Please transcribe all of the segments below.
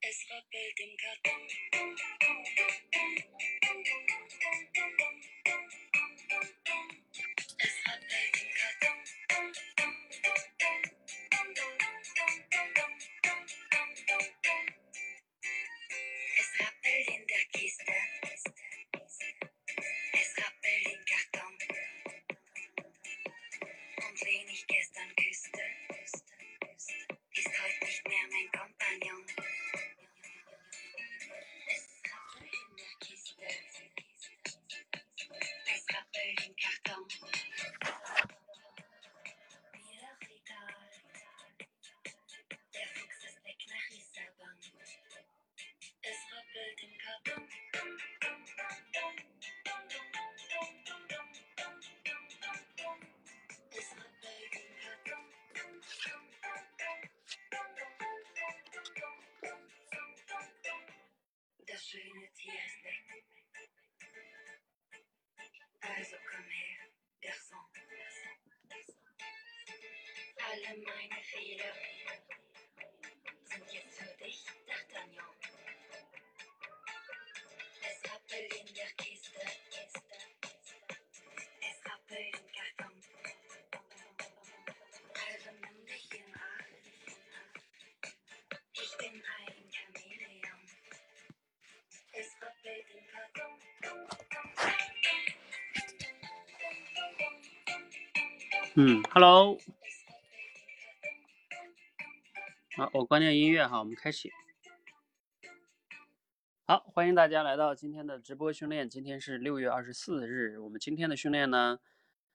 Es rappelt im Karton. 嗯，Hello，好，我关掉音乐哈，我们开始。好，欢迎大家来到今天的直播训练。今天是六月二十四日，我们今天的训练呢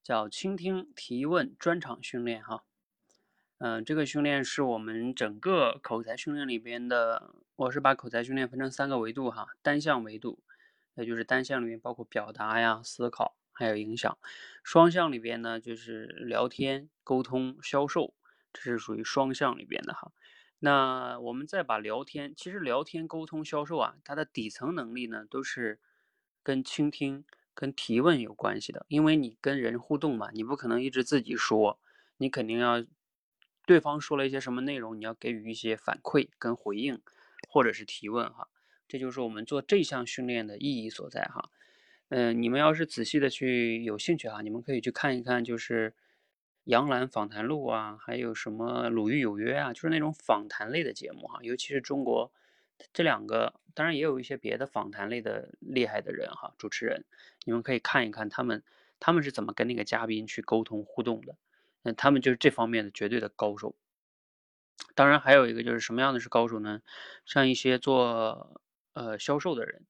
叫倾听提问专场训练哈。嗯，这个训练是我们整个口才训练里边的，我是把口才训练分成三个维度哈，单项维度，也就是单项里面包括表达呀、思考。还有影响，双向里边呢，就是聊天、沟通、销售，这是属于双向里边的哈。那我们再把聊天，其实聊天、沟通、销售啊，它的底层能力呢，都是跟倾听、跟提问有关系的。因为你跟人互动嘛，你不可能一直自己说，你肯定要对方说了一些什么内容，你要给予一些反馈跟回应，或者是提问哈。这就是我们做这项训练的意义所在哈。嗯，你们要是仔细的去有兴趣哈，你们可以去看一看，就是《杨澜访谈录》啊，还有什么《鲁豫有约》啊，就是那种访谈类的节目哈。尤其是中国这两个，当然也有一些别的访谈类的厉害的人哈，主持人，你们可以看一看他们他们是怎么跟那个嘉宾去沟通互动的。那他们就是这方面的绝对的高手。当然还有一个就是什么样的是高手呢？像一些做呃销售的人。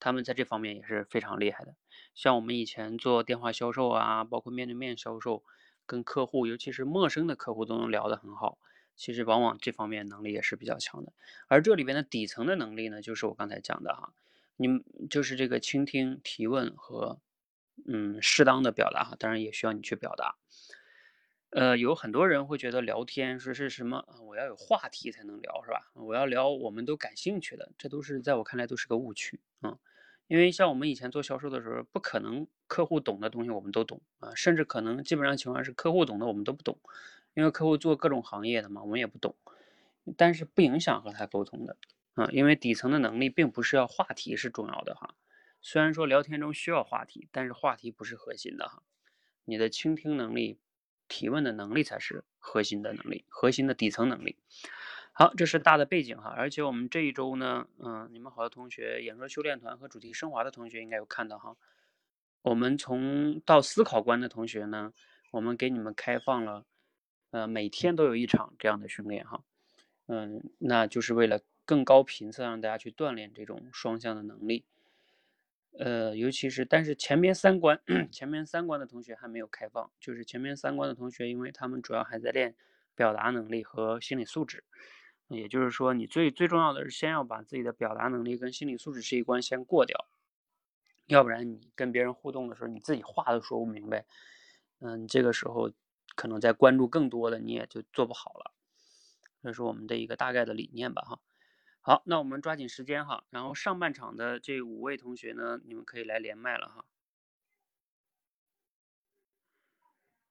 他们在这方面也是非常厉害的，像我们以前做电话销售啊，包括面对面销售，跟客户，尤其是陌生的客户都能聊得很好。其实往往这方面能力也是比较强的。而这里边的底层的能力呢，就是我刚才讲的哈，你就是这个倾听、提问和嗯适当的表达哈，当然也需要你去表达。呃，有很多人会觉得聊天说是什么，我要有话题才能聊是吧？我要聊我们都感兴趣的，这都是在我看来都是个误区啊。因为像我们以前做销售的时候，不可能客户懂的东西我们都懂啊，甚至可能基本上情况是客户懂的我们都不懂，因为客户做各种行业的嘛，我们也不懂。但是不影响和他沟通的啊，因为底层的能力并不是要话题是重要的哈。虽然说聊天中需要话题，但是话题不是核心的哈。你的倾听能力、提问的能力才是核心的能力，核心的底层能力。好，这是大的背景哈，而且我们这一周呢，嗯，你们好多同学，演说修炼团和主题升华的同学应该有看到哈。我们从到思考官的同学呢，我们给你们开放了，呃，每天都有一场这样的训练哈，嗯，那就是为了更高频次让大家去锻炼这种双向的能力，呃，尤其是但是前面三关，前面三关的同学还没有开放，就是前面三关的同学，因为他们主要还在练表达能力和心理素质。也就是说，你最最重要的是先要把自己的表达能力跟心理素质这一关先过掉，要不然你跟别人互动的时候，你自己话都说不明白，嗯，这个时候可能在关注更多的你也就做不好了。这是我们的一个大概的理念吧，哈。好，那我们抓紧时间哈，然后上半场的这五位同学呢，你们可以来连麦了哈。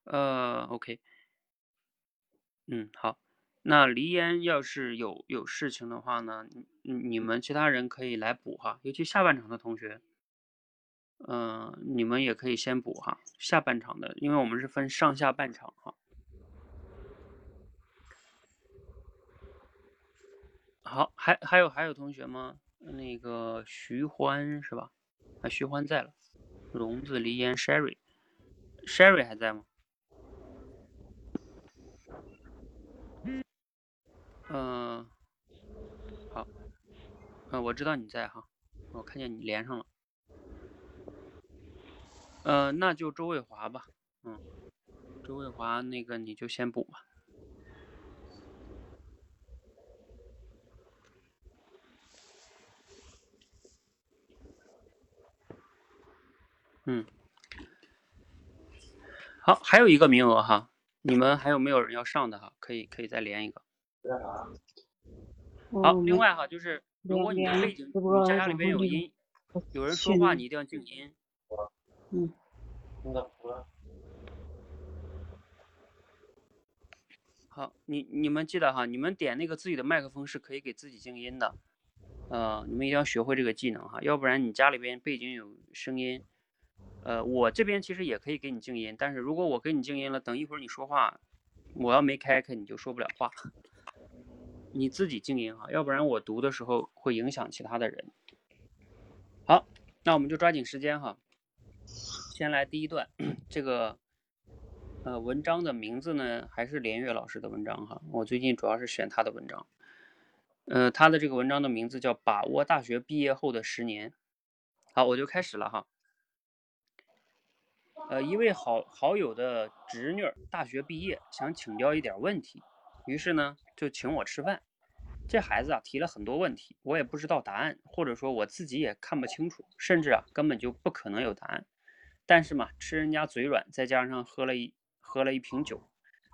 呃，OK，嗯，好。那黎烟要是有有事情的话呢，你你们其他人可以来补哈，尤其下半场的同学，嗯，你们也可以先补哈，下半场的，因为我们是分上下半场哈。好，还还有还有同学吗？那个徐欢是吧？啊，徐欢在了，荣子、离烟、Sherry，Sherry 还在吗？嗯，好，嗯，我知道你在哈，我看见你连上了，嗯，那就周卫华吧，嗯，周卫华那个你就先补吧，好，还有一个名额哈，你们还有没有人要上的哈？可以可以再连一个。好，另外哈，就是如果你的背景你家里边有音，有人说话，你一定要静音。嗯。好，你你们记得哈，你们点那个自己的麦克风是可以给自己静音的，呃，你们一定要学会这个技能哈，要不然你家里边背景有声音，呃，我这边其实也可以给你静音，但是如果我给你静音了，等一会儿你说话，我要没开开，你就说不了话。你自己静音哈，要不然我读的时候会影响其他的人。好，那我们就抓紧时间哈，先来第一段，这个呃文章的名字呢还是连岳老师的文章哈，我最近主要是选他的文章，呃他的这个文章的名字叫《把握大学毕业后的十年》。好，我就开始了哈。呃，一位好好友的侄女大学毕业，想请教一点问题。于是呢，就请我吃饭。这孩子啊，提了很多问题，我也不知道答案，或者说我自己也看不清楚，甚至啊，根本就不可能有答案。但是嘛，吃人家嘴软，再加上喝了一喝了一瓶酒，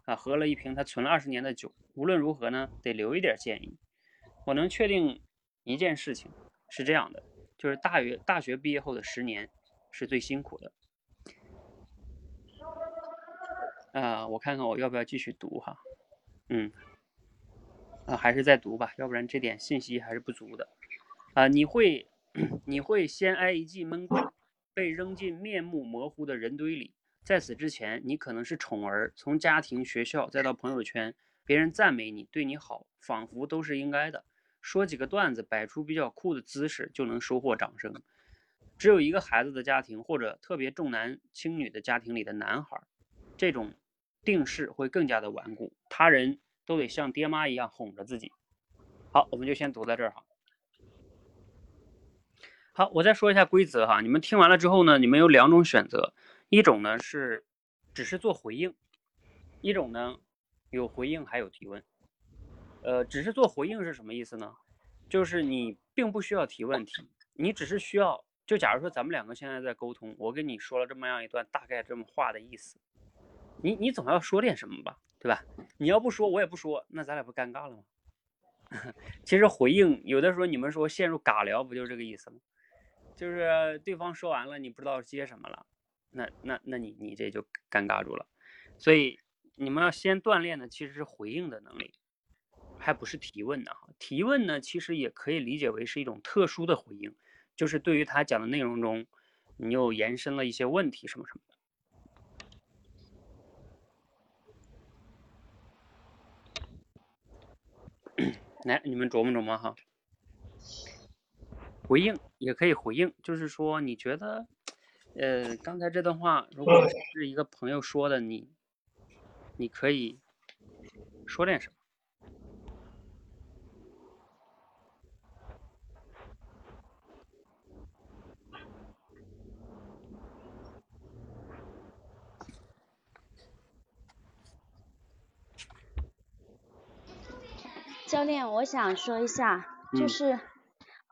啊，喝了一瓶他存了二十年的酒，无论如何呢，得留一点建议。我能确定一件事情是这样的，就是大学大学毕业后的十年是最辛苦的。啊，我看看我要不要继续读哈。嗯，啊，还是再读吧，要不然这点信息还是不足的。啊，你会，你会先挨一记闷棍，被扔进面目模糊的人堆里。在此之前，你可能是宠儿，从家庭、学校再到朋友圈，别人赞美你，对你好，仿佛都是应该的。说几个段子，摆出比较酷的姿势，就能收获掌声。只有一个孩子的家庭，或者特别重男轻女的家庭里的男孩，这种。定势会更加的顽固，他人都得像爹妈一样哄着自己。好，我们就先读到这儿哈。好，我再说一下规则哈。你们听完了之后呢，你们有两种选择，一种呢是只是做回应，一种呢有回应还有提问。呃，只是做回应是什么意思呢？就是你并不需要提问题，你只是需要，就假如说咱们两个现在在沟通，我跟你说了这么样一段大概这么话的意思。你你总要说点什么吧，对吧？你要不说，我也不说，那咱俩不尴尬了吗？其实回应有的时候你们说陷入尬聊，不就是这个意思吗？就是对方说完了，你不知道接什么了，那那那你你这就尴尬住了。所以你们要先锻炼的其实是回应的能力，还不是提问呢。提问呢，其实也可以理解为是一种特殊的回应，就是对于他讲的内容中，你又延伸了一些问题什么什么的。来，你们琢磨琢磨哈。回应也可以回应，就是说你觉得，呃，刚才这段话如果是一个朋友说的，你，你可以说点什么。教练，我想说一下，就是，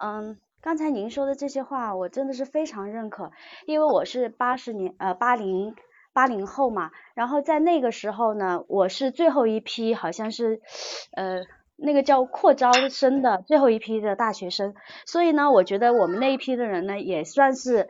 嗯，刚才您说的这些话，我真的是非常认可，因为我是八十年，呃，八零八零后嘛，然后在那个时候呢，我是最后一批，好像是，呃，那个叫扩招生的最后一批的大学生，所以呢，我觉得我们那一批的人呢，也算是，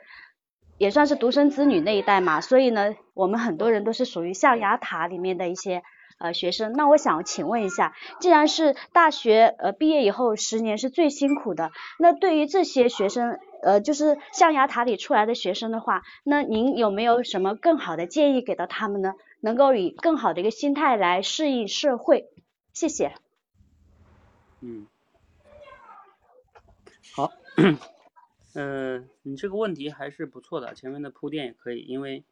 也算是独生子女那一代嘛，所以呢，我们很多人都是属于象牙塔里面的一些呃学生。那我想请问一下，既然是大学呃毕业以后十年是最辛苦的，那对于这些学生呃就是象牙塔里出来的学生的话，那您有没有什么更好的建议给到他们呢？能够以更好的一个心态来适应社会？谢谢。嗯，好。嗯，你这个问题还是不错的，前面的铺垫也可以，因为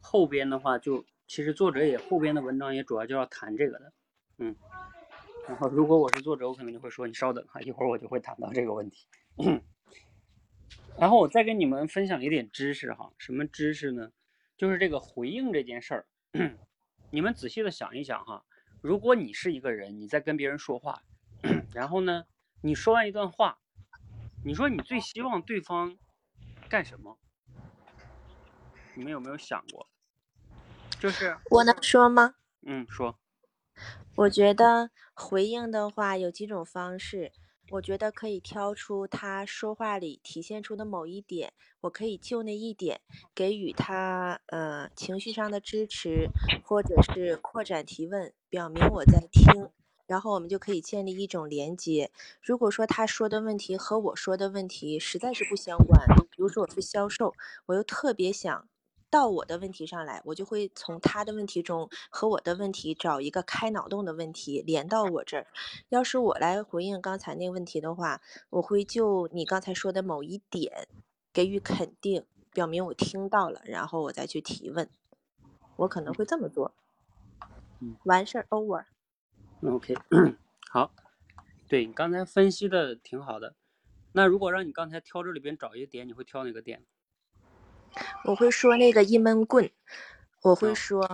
后边的话就其实作者也后边的文章也主要就要谈这个的，嗯，然后如果我是作者，我可能就会说你稍等哈，一会儿我就会谈到这个问题，然后我再跟你们分享一点知识哈，什么知识呢？就是这个回应这件事儿，你们仔细的想一想哈，如果你是一个人，你在跟别人说话，然后呢，你说完一段话。你说你最希望对方干什么？你们有没有想过？就是我能说吗？嗯，说。我觉得回应的话有几种方式，我觉得可以挑出他说话里体现出的某一点，我可以就那一点给予他呃情绪上的支持，或者是扩展提问，表明我在听。然后我们就可以建立一种连接。如果说他说的问题和我说的问题实在是不相关，比如说我是销售，我又特别想到我的问题上来，我就会从他的问题中和我的问题找一个开脑洞的问题连到我这儿。要是我来回应刚才那个问题的话，我会就你刚才说的某一点给予肯定，表明我听到了，然后我再去提问。我可能会这么做。完事儿，over。OK，好，对你刚才分析的挺好的。那如果让你刚才挑这里边找一个点，你会挑哪个点？我会说那个一闷棍。我会说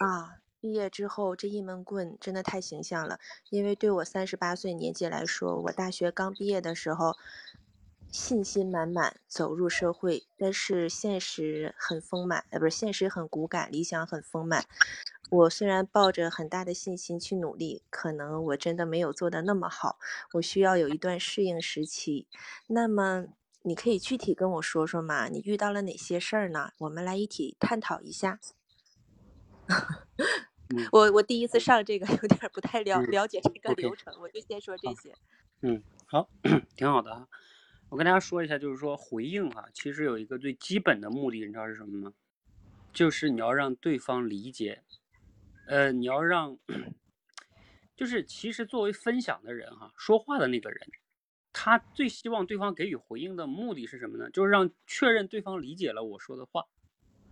啊，毕业之后这一闷棍真的太形象了。因为对我三十八岁年纪来说，我大学刚毕业的时候信心满满走入社会，但是现实很丰满，呃，不是现实很骨感，理想很丰满。我虽然抱着很大的信心去努力，可能我真的没有做的那么好，我需要有一段适应时期。那么你可以具体跟我说说嘛？你遇到了哪些事儿呢？我们来一起探讨一下。我我第一次上这个，有点不太了了解这个流程，我就先说这些。嗯，好，挺好的啊。我跟大家说一下，就是说回应啊，其实有一个最基本的目的，你知道是什么吗？就是你要让对方理解。呃，你要让，就是其实作为分享的人哈，说话的那个人，他最希望对方给予回应的目的是什么呢？就是让确认对方理解了我说的话，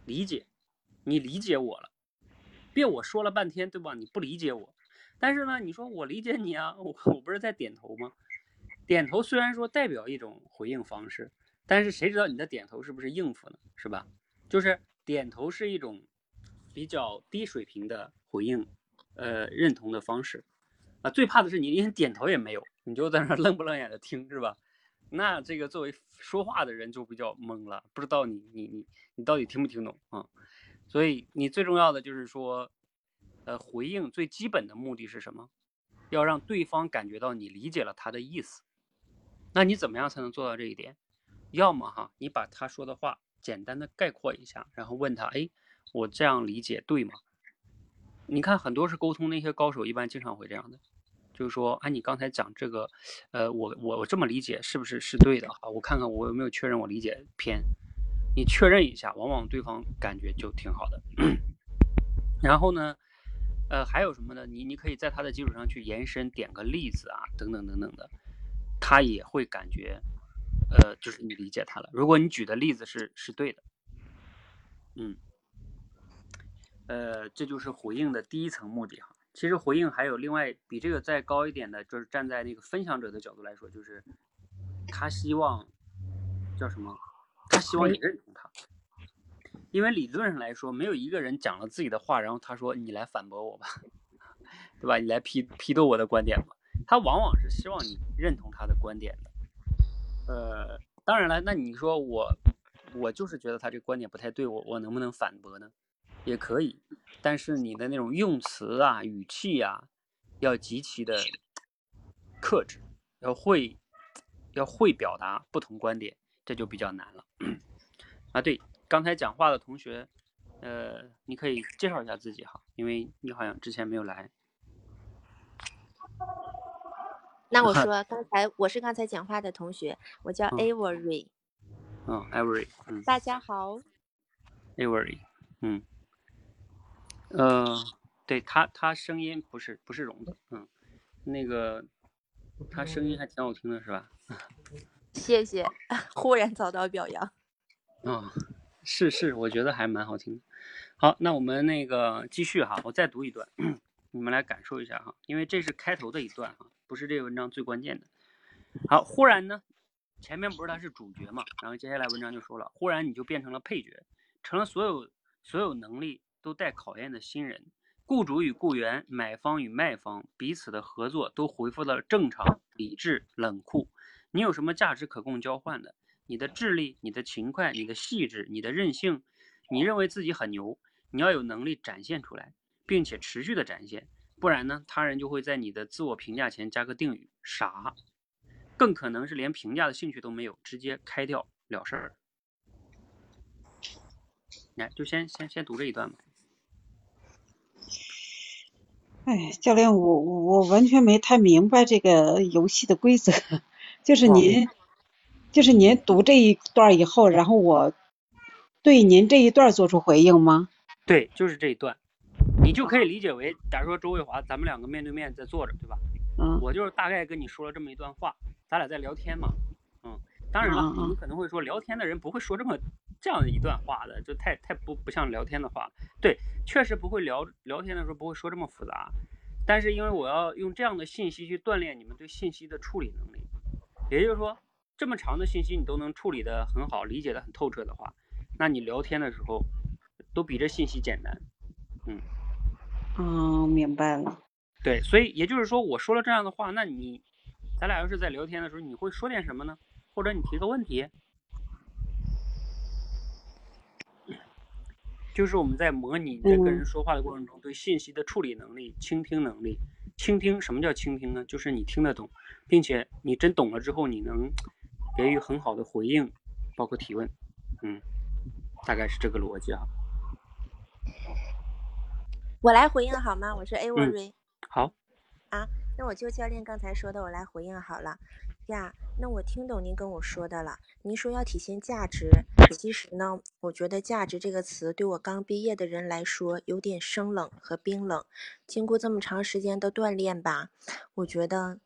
理解，你理解我了，别我说了半天，对吧？你不理解我，但是呢，你说我理解你啊，我我不是在点头吗？点头虽然说代表一种回应方式，但是谁知道你的点头是不是应付呢？是吧？就是点头是一种。比较低水平的回应，呃，认同的方式，啊，最怕的是你连点头也没有，你就在那愣不愣眼的听，是吧？那这个作为说话的人就比较懵了，不知道你你你你到底听不听懂啊？所以你最重要的就是说，呃，回应最基本的目的是什么？要让对方感觉到你理解了他的意思。那你怎么样才能做到这一点？要么哈，你把他说的话简单的概括一下，然后问他，哎。我这样理解对吗？你看，很多是沟通那些高手，一般经常会这样的，就是说，啊，你刚才讲这个，呃，我我我这么理解是不是是对的啊？我看看我有没有确认我理解偏，你确认一下，往往对方感觉就挺好的。然后呢，呃，还有什么呢？你你可以在他的基础上去延伸，点个例子啊，等等等等的，他也会感觉，呃，就是你理解他了。如果你举的例子是是对的，嗯。呃，这就是回应的第一层目的哈。其实回应还有另外比这个再高一点的，就是站在那个分享者的角度来说，就是他希望叫什么？他希望你认同他。因为理论上来说，没有一个人讲了自己的话，然后他说你来反驳我吧，对吧？你来批批斗我的观点吧。他往往是希望你认同他的观点的。呃，当然了，那你说我我就是觉得他这个观点不太对，我我能不能反驳呢？也可以，但是你的那种用词啊、语气呀，要极其的克制，要会要会表达不同观点，这就比较难了。啊，对，刚才讲话的同学，呃，你可以介绍一下自己哈，因为你好像之前没有来。那我 说，刚才我是刚才讲话的同学，我叫 Avery。嗯，Avery，嗯。大家好。Avery，嗯。呃，对他，他声音不是不是聋的，嗯，那个他声音还挺好听的，是吧？谢谢，忽然遭到表扬。嗯，是是，我觉得还蛮好听的。好，那我们那个继续哈，我再读一段，你们来感受一下哈，因为这是开头的一段哈，不是这个文章最关键的。好，忽然呢，前面不是他是主角嘛，然后接下来文章就说了，忽然你就变成了配角，成了所有所有能力都带考验的新人，雇主与雇员、买方与卖方彼此的合作都恢复了正常、理智、冷酷。你有什么价值可供交换的？你的智力、你的勤快、你的细致、你的韧性，你认为自己很牛，你要有能力展现出来，并且持续的展现，不然呢，他人就会在你的自我评价前加个定语“傻”，更可能是连评价的兴趣都没有，直接开掉了事儿。来，就先先先读这一段吧。哎，教练，我我完全没太明白这个游戏的规则。就是您，就是您读这一段以后，然后我对您这一段做出回应吗？对，就是这一段，你就可以理解为，假如说周卫华，咱们两个面对面在坐着，对吧？嗯。我就是大概跟你说了这么一段话，咱俩在聊天嘛。嗯。当然了，你可能会说，聊天的人不会说这么这样的一段话的，就太太不不像聊天的话。对，确实不会聊聊天的时候不会说这么复杂，但是因为我要用这样的信息去锻炼你们对信息的处理能力。也就是说，这么长的信息你都能处理得很好，理解得很透彻的话，那你聊天的时候都比这信息简单。嗯，哦，明白了。对，所以也就是说，我说了这样的话，那你，咱俩要是在聊天的时候，你会说点什么呢？或者你提个问题？就是我们在模拟在跟人说话的过程中，对信息的处理能力、倾听能力。倾听，什么叫倾听呢？就是你听得懂，并且你真懂了之后，你能给予很好的回应，包括提问，嗯，大概是这个逻辑啊。我来回应好吗？我是 Avery。好。啊，那我就教练刚才说的，我来回应好了。呀，那我听懂您跟我说的了。您说要体现价值，其实呢，我觉得“价值”这个词对我刚毕业的人来说有点生冷和冰冷。经过这么长时间的锻炼吧，我觉得，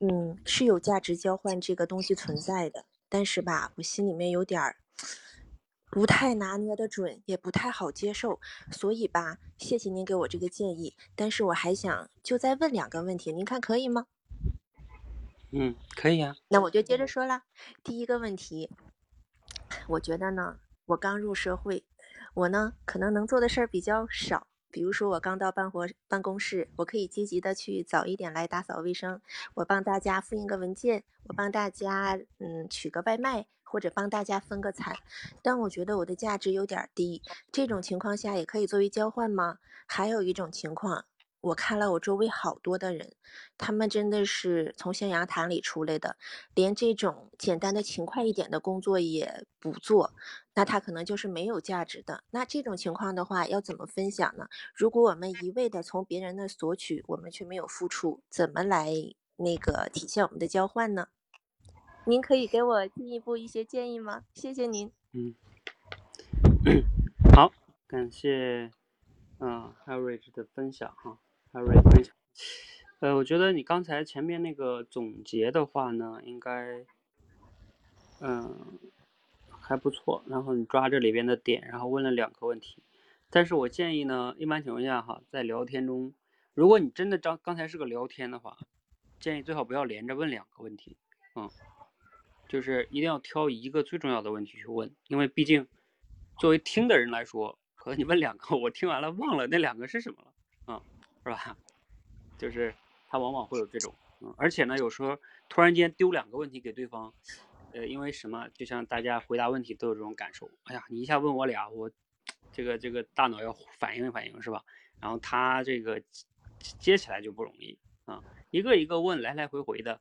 嗯，是有价值交换这个东西存在的。但是吧，我心里面有点儿不太拿捏的准，也不太好接受。所以吧，谢谢您给我这个建议。但是我还想就再问两个问题，您看可以吗？嗯，可以啊。那我就接着说了。第一个问题，我觉得呢，我刚入社会，我呢可能能做的事儿比较少。比如说，我刚到办活办公室，我可以积极的去早一点来打扫卫生，我帮大家复印个文件，我帮大家嗯取个外卖，或者帮大家分个餐。但我觉得我的价值有点低。这种情况下也可以作为交换吗？还有一种情况。我看了我周围好多的人，他们真的是从象牙塔里出来的，连这种简单的勤快一点的工作也不做，那他可能就是没有价值的。那这种情况的话，要怎么分享呢？如果我们一味的从别人那索取，我们却没有付出，怎么来那个体现我们的交换呢？您可以给我进一步一些建议吗？谢谢您。嗯，好，感谢嗯 h a r r i e 的分享哈。还瑞分享，呃，我觉得你刚才前面那个总结的话呢，应该，嗯，还不错。然后你抓这里边的点，然后问了两个问题。但是我建议呢，一般情况下哈，在聊天中，如果你真的刚刚才是个聊天的话，建议最好不要连着问两个问题，嗯，就是一定要挑一个最重要的问题去问，因为毕竟作为听的人来说，和你问两个，我听完了忘了那两个是什么了，嗯。是吧？就是他往往会有这种，嗯，而且呢，有时候突然间丢两个问题给对方，呃，因为什么？就像大家回答问题都有这种感受。哎呀，你一下问我俩，我这个这个大脑要反应反应，是吧？然后他这个接起来就不容易啊，一个一个问，来来回回的。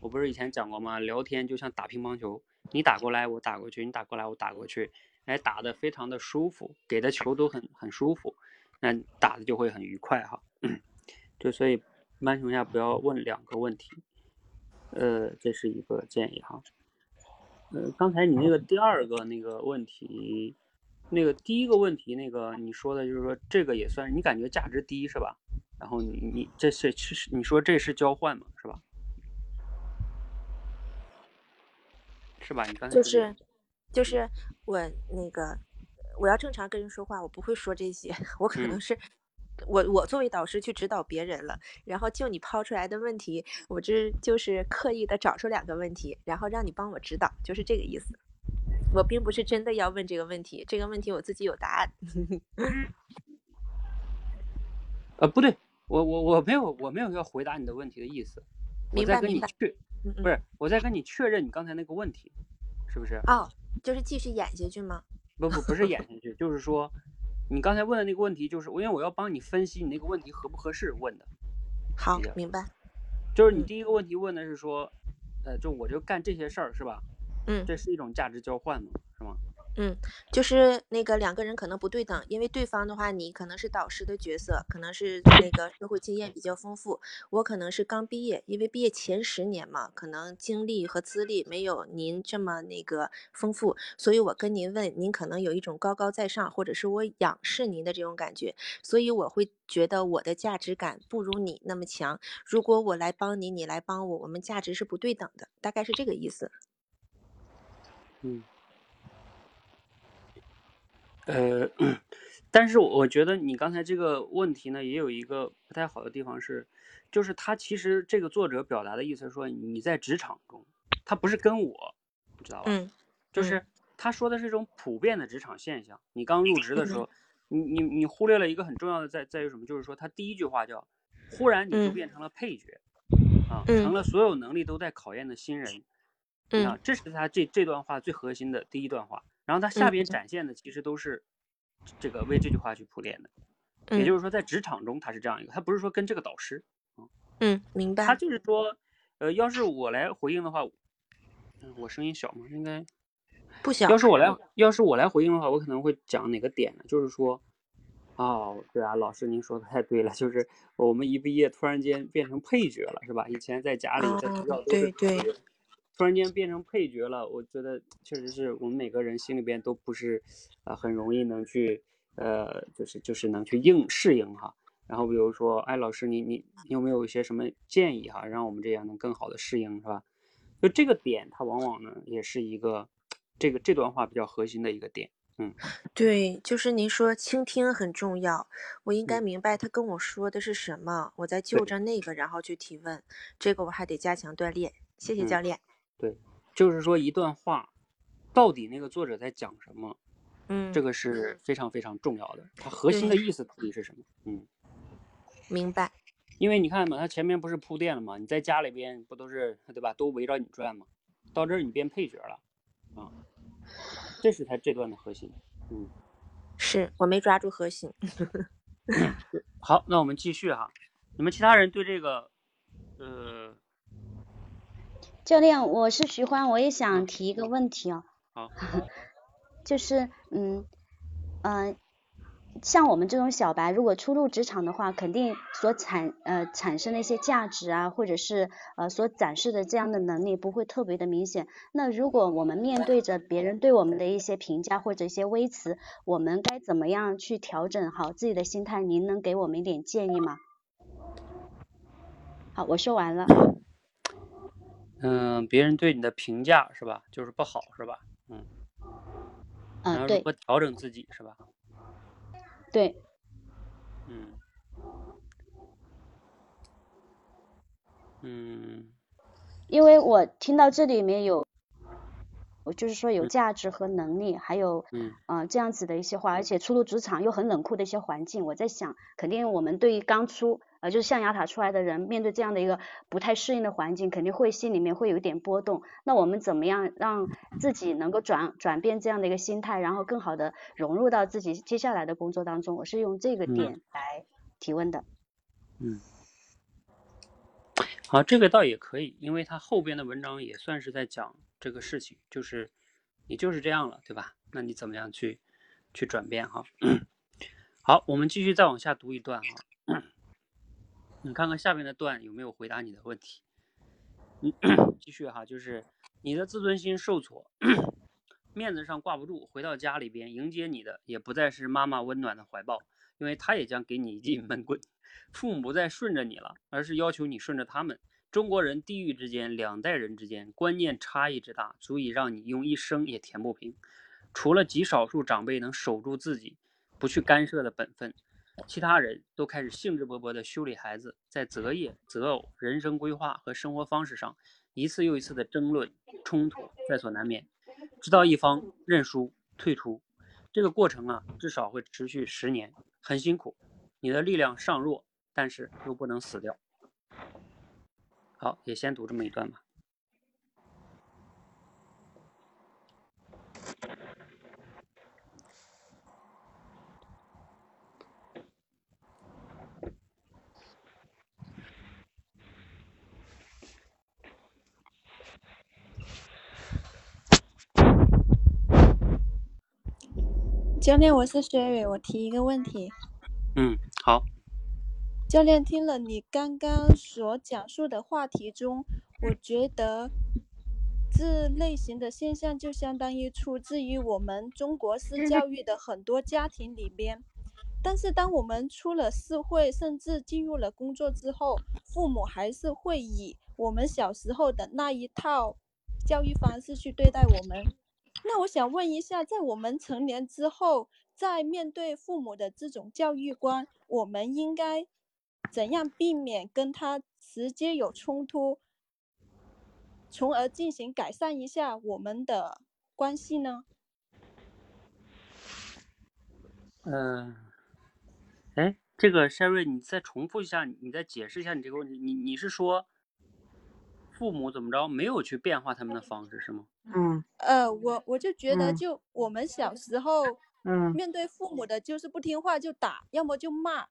我不是以前讲过吗？聊天就像打乒乓球，你打过来，我打过去，你打过来，我打过去。哎打的非常的舒服，给的球都很很舒服，那打的就会很愉快哈。就所以一般情况下不要问两个问题，呃，这是一个建议哈。呃，刚才你那个第二个那个问题，那个第一个问题那个你说的就是说这个也算你感觉价值低是吧？然后你你这是是你说这是交换嘛？是吧？是吧？你刚才就是就是我那个我要正常跟人说话，我不会说这些，我可能嗯是我我作为导师去指导别人了，然后就你抛出来的问题，我这就是刻意的找出两个问题，然后让你帮我指导，就是这个意思。我并不是真的要问这个问题，这个问题我自己有答案。呃不对，我我我没有我没有要回答你的问题的意思，我在明白明白跟你确嗯嗯不是我在跟你确认你刚才那个问题，是不是？哦，就是继续演下去吗？不不不是演下去，就是说你刚才问的那个问题，就是我因为我要帮你分析你那个问题合不合适问的，好，明白。就是你嗯第一个问题问的是说，呃，就我就干这些事儿是吧？嗯这是一种价值交换吗？是吗？嗯，就是那个两个人可能不对等，因为对方的话，你可能是导师的角色，可能是那个社会经验比较丰富，我可能是刚毕业，因为毕业前十年嘛，可能经历和资历没有您这么那个丰富，所以我跟您问，您可能有一种高高在上，或者是我仰视您的这种感觉，所以我会觉得我的价值感不如你那么强。如果我来帮你，你来帮我，我们价值是不对等的，大概是这个意思。嗯。呃，但是我觉得你刚才这个问题呢，也有一个不太好的地方是，就是他其实这个作者表达的意思是说你在职场中，他不是跟我，你知道吧？嗯就是他说的是一种普遍的职场现象。你刚入职的时候，你你你忽略了一个很重要的在在于什么？就是说他第一句话叫“忽然你就嗯变成了配角”，啊，嗯成了所有能力都在考验的新人。嗯啊，这是他这这段话最核心的第一段话。然后他下嗯边展现的其实都是这个为这句话去铺垫的。嗯也就是说，在职场中他是这样一个，他不是说跟这个导师，嗯，明白。他就是说，呃，要是我来回应的话，嗯我声音小吗？应该。不小要是我来，要是我来回应的话，我可能会讲哪个点呢？就是说，哦，对啊，老师您说的太对了，就是我们一毕业突然间变成配角了，是吧？以前在家里在学校哦都是对对主角突然间变成配角了，我觉得确实是我们每个人心里边都不是，呃，很容易能去，呃，就是就是能去应适应哈。然后比如说，哎，老师你你你有没有一些什么建议哈，让我们这样能更好的适应，是吧？就这个点，它往往呢也是一个这个这段话比较核心的一个点。嗯对，就是您说倾听很重要，我应该嗯明白他跟我说的是什么，我再就着那个然后去提问，这个我还得加强锻炼。谢谢嗯教练。对，就是说一段话，到底那个作者在讲什么，嗯，这个是非常非常重要的。它核心的意思到底是什么？嗯，明白。因为你看嘛，它前面不是铺垫了吗？你在家里边不都是对吧？都围绕你转嘛，到这儿你变配角了，啊，这是他这段的核心。嗯，是我没抓住核心。好，那我们继续哈。你们其他人对这个，呃，教练，我是徐欢，我也想提一个问题哦，好，就是嗯嗯、呃像我们这种小白，如果初入职场的话，肯定所产呃产生的一些价值啊，或者是呃所展示的这样的能力不会特别的明显。那如果我们面对着别人对我们的一些评价或者一些微词，我们该怎么样去调整好自己的心态？您能给我们一点建议吗？好，我说完了。嗯、别人对你的评价是吧，就是不好是吧？嗯，然嗯、对后如何调整自己是吧？对，嗯，嗯。因为我听到这里面有，我就是说有嗯。价值和能力，还有嗯。呃这样子的一些话，而且初入职场又很冷酷的一些环境，我在想，肯定我们对于刚出呃就是象牙塔出来的人，面对这样的一个不太适应的环境，肯定会心里面会有一点波动。那我们怎么样让自己能够转转变这样的一个心态，然后更好的融入到自己接下来的工作当中？我是用这个嗯点来提问的。嗯，好，这个倒也可以，因为他后边的文章也算是在讲这个事情，就是你就是这样了，对吧？那你怎么样去去转变哈？好，我们继续再往下读一段哈。你看看下面的段有没有回答你的问题？嗯，继续哈，就是你的自尊心受挫，面子上挂不住，回到家里边迎接你的也不再是妈妈温暖的怀抱，因为她也将给你一记闷棍。父母不再顺着你了，而是要求你顺着他们。中国人地域之间、两代人之间观念差异之大，足以让你用一生也填不平。除了极少数长辈能守住自己不去干涉的本分。其他人都开始兴致勃勃地修理孩子，在择业、择偶、人生规划和生活方式上，一次又一次的争论冲突在所难免，直到一方认输退出。这个过程啊，至少会持续十年，很辛苦。你的力量尚弱，但是又不能死掉。好，也先读这么一段吧。教练，我是薛蕊，我提一个问题。嗯，好。教练，听了你刚刚所讲述的话题中，我觉得这类型的现象就相当于出自于我们中国式教育的很多家庭里边。但是，当我们出了社会，甚至进入了工作之后，父母还是会以我们小时候的那一套教育方式去对待我们。那我想问一下，在我们成年之后，在面对父母的这种教育观，我们应该怎样避免跟他直接有冲突，从而进行改善一下我们的关系呢？嗯，哎，这个 Sherry，你再重复一下，你再解释一下你这个问题。你你是说？父母怎么着没有去变化他们的方式是吗？嗯，呃，我我就觉得，就我们小时候，嗯，面对父母的就是不听话就打，要么就骂。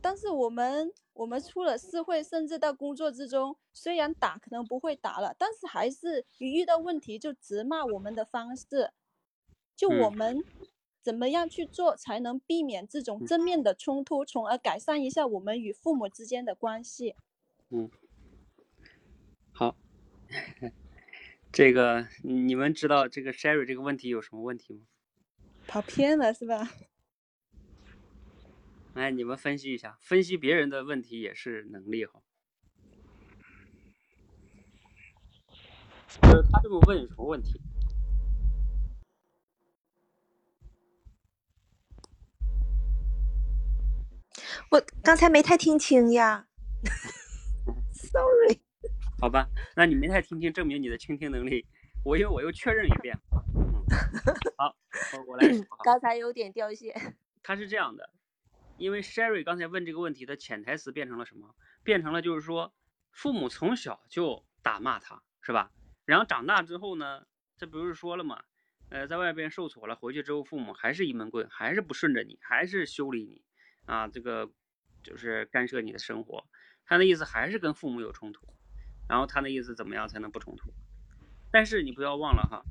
但是我们我们出了社会，甚至到工作之中，虽然打可能不会打了，但是还是一遇到问题就直骂我们的方式。就我们怎么样去做才能避免这种正面的冲突，从而改善一下我们与父母之间的关系？嗯。好，这个你们知道这个 Sherry 这个问题有什么问题吗？跑偏了是吧？哎，你们分析一下，分析别人的问题也是能力哈。就是他这么问有什么问题？我刚才没太听清呀。好吧，那你没太听清，证明你的倾听能力。我因为我又确认一遍。嗯好，我我来说。刚才有点掉线。他是这样的，因为 Sherry 刚才问这个问题的潜台词变成了什么？变成了就是说，父母从小就打骂他，是吧？然后长大之后呢，这不是说了吗？呃，在外边受挫了，回去之后父母还是一闷棍，还是不顺着你，还是修理你啊，这个就是干涉你的生活。他的意思还是跟父母有冲突。然后他的意思怎么样才能不冲突？但是你不要忘了哈，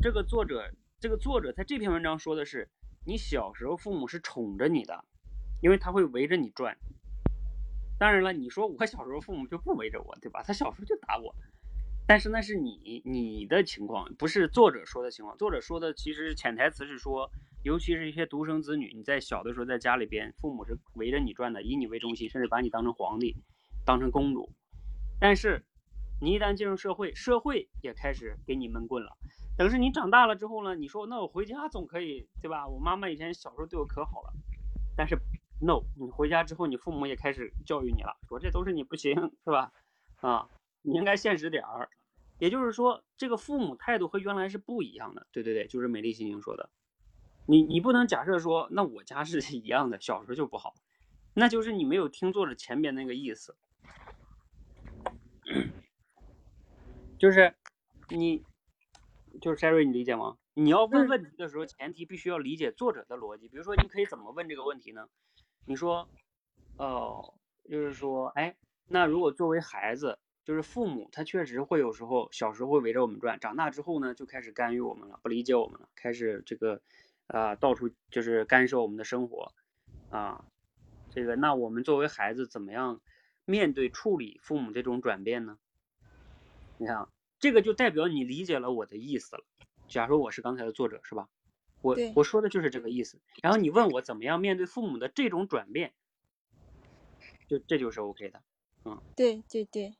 这个作者，这个作者在这篇文章说的是，你小时候父母是宠着你的，因为他会围着你转。当然了，你说我小时候父母就不围着我，对吧？他小时候就打我。但是那是你你的情况，不是作者说的情况。作者说的其实潜台词是说，尤其是一些独生子女，你在小的时候在家里边，父母是围着你转的，以你为中心，甚至把你当成皇帝，当成公主。但是。你一旦进入社会，社会也开始给你闷棍了。等是你长大了之后呢？你说那我回家总可以，对吧？我妈妈以前小时候对我可好了。但是，no，你回家之后，你父母也开始教育你了，说这都是你不行，是吧？啊，你应该现实点儿。也就是说，这个父母态度和原来是不一样的。对对对，就是美丽心情说的。你你不能假设说，那我家是一样的，小时候就不好，那就是你没有听作者前边那个意思。就是你，就是 Sherry，你理解吗？你要问问题的时候，前提必须要理解作者的逻辑。比如说，你可以怎么问这个问题呢？你说，哦，就是说，哎，那如果作为孩子，就是父母他确实会有时候小时候会围着我们转，长大之后呢就开始干预我们了，不理解我们了，开始这个啊到处就是干涉我们的生活啊，这个那我们作为孩子怎么样面对处理父母这种转变呢？你看啊，这个就代表你理解了我的意思了。假如我是刚才的作者是吧？我我说的就是这个意思。然后你问我怎么样面对父母的这种转变，就这就是 OK 的。嗯对对对，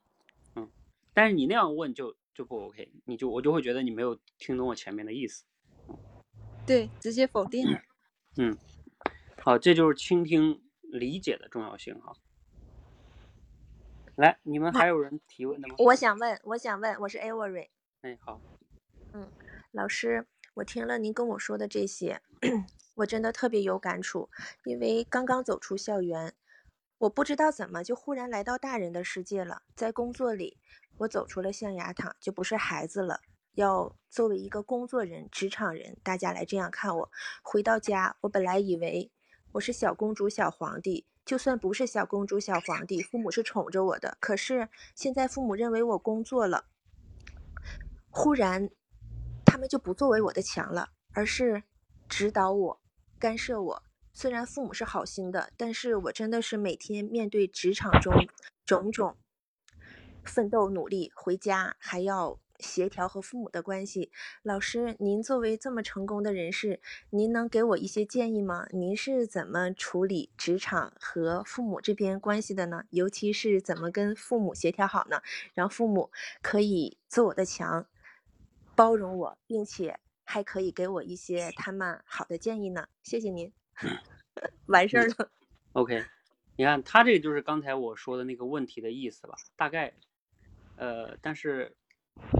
嗯但是你那样问就就不 OK，你就我就会觉得你没有听懂我前面的意思。对，直接否定了。嗯，好，这就是倾听理解的重要性哈。来，你们还有人提问的吗？我想问，我想问，我是 Avery 哎，好，嗯老师，我听了您跟我说的这些，我真的特别有感触，因为刚刚走出校园，我不知道怎么就忽然来到大人的世界了，在工作里，我走出了象牙塔，就不是孩子了。要作为一个工作人、职场人，大家来这样看我。回到家，我本来以为我是小公主、小皇帝，就算不是小公主、小皇帝，父母是宠着我的。可是现在父母认为我工作了，忽然他们就不作为我的墙了，而是指导我、干涉我。虽然父母是好心的，但是我真的是每天面对职场中种种奋斗努力，回家还要协调和父母的关系。老师，您作为这么成功的人士，您能给我一些建议吗？您是怎么处理职场和父母这边关系的呢？尤其是怎么跟父母协调好呢？让父母可以做我的墙，包容我，并且还可以给我一些他们好的建议呢？谢谢您。完事儿了。OK，你看他这个就是刚才我说的那个问题的意思吧，大概，呃，但是，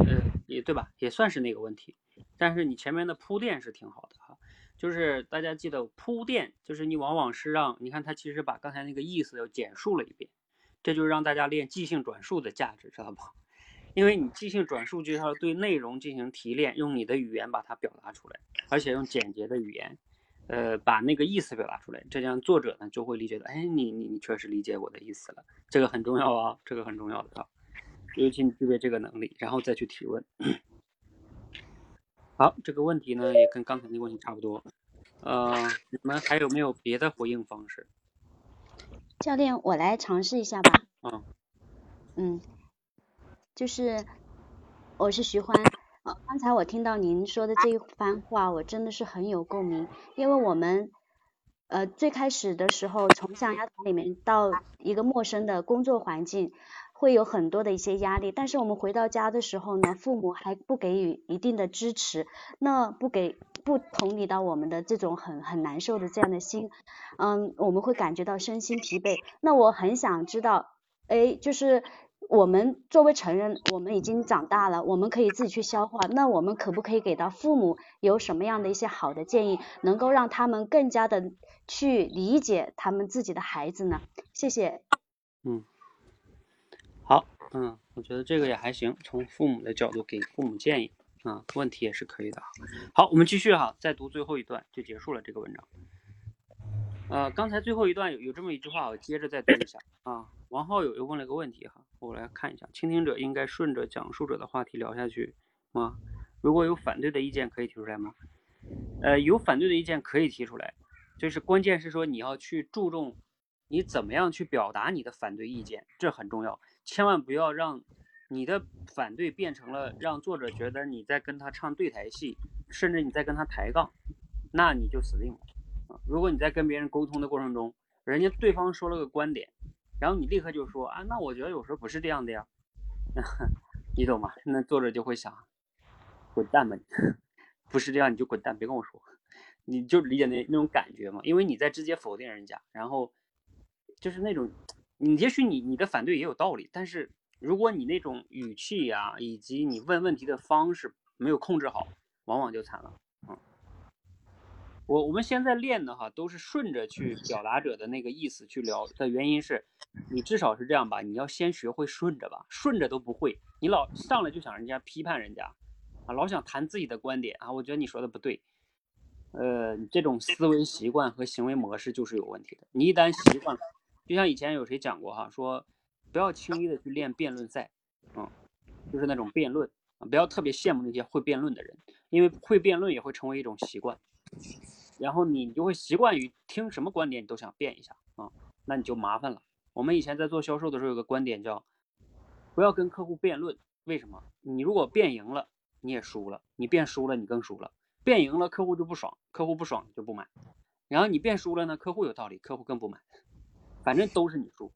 呃，也对吧？也算是那个问题，但是你前面的铺垫是挺好的哈，就是大家记得铺垫，就是你往往是让你看他其实把刚才那个意思又简述了一遍，这就是让大家练即兴转述的价值，知道吧？因为你即兴转述就是要对内容进行提炼，用你的语言把它表达出来，而且用简洁的语言。呃，把那个意思表达出来，这样作者呢就会理解到，哎，你你你确实理解我的意思了，这个很重要啊，这个很重要的啊，尤其你具备这个能力，然后再去提问。好，这个问题呢也跟刚才那个问题差不多，呃，你们还有没有别的回应方式？教练，我来尝试一下吧。嗯嗯，就是我是徐欢。呃，刚才我听到您说的这一番话，我真的是很有共鸣，因为我们呃最开始的时候从象牙塔里面到一个陌生的工作环境，会有很多的一些压力，但是我们回到家的时候呢，父母还不给予一定的支持，那不给不同理到我们的这种很很难受的这样的心，嗯，我们会感觉到身心疲惫。那我很想知道，哎，就是。我们作为成人，我们已经长大了，我们可以自己去消化。那我们可不可以给到父母有什么样的一些好的建议，能够让他们更加的去理解他们自己的孩子呢？谢谢。嗯，好，嗯，我觉得这个也还行，从父母的角度给父母建议啊，问题也是可以的。好，我们继续哈，再读最后一段就结束了这个文章。呃，刚才最后一段有有这么一句话，我接着再读一下啊。王浩友又问了一个问题哈，我来看一下，倾听者应该顺着讲述者的话题聊下去吗？如果有反对的意见，可以提出来吗？呃，有反对的意见可以提出来，就是关键是说你要去注重你怎么样去表达你的反对意见，这很重要，千万不要让你的反对变成了让作者觉得你在跟他唱对台戏，甚至你在跟他抬杠，那你就死定了。如果你在跟别人沟通的过程中，人家对方说了个观点，然后你立刻就说啊，那我觉得有时候不是这样的呀，你懂吗？那作者就会想，滚蛋吧你，不是这样你就滚蛋，别跟我说，你就理解那那种感觉嘛，因为你在直接否定人家，然后就是那种，你也许你你的反对也有道理，但是如果你那种语气呀、以及你问问题的方式没有控制好，往往就惨了。嗯我我们现在练的哈，都是顺着去表达者的那个意思去聊的原因是，你至少是这样吧，你要先学会顺着吧，顺着都不会，你老上来就想人家批判人家，啊，老想谈自己的观点啊，我觉得你说的不对，呃，这种思维习惯和行为模式就是有问题的。你一旦习惯了，就像以前有谁讲过哈，说不要轻易的去练辩论赛，嗯就是那种辩论啊，不要特别羡慕那些会辩论的人，因为会辩论也会成为一种习惯，然后你就会习惯于听什么观点你都想辩一下啊，那你就麻烦了。我们以前在做销售的时候有个观点叫，不要跟客户辩论，为什么？你如果辩赢了，你也输了；你辩输了，你更输了。辩赢了，客户就不爽，客户不爽就不买。然后你辩输了呢，客户有道理，客户更不买，反正都是你输。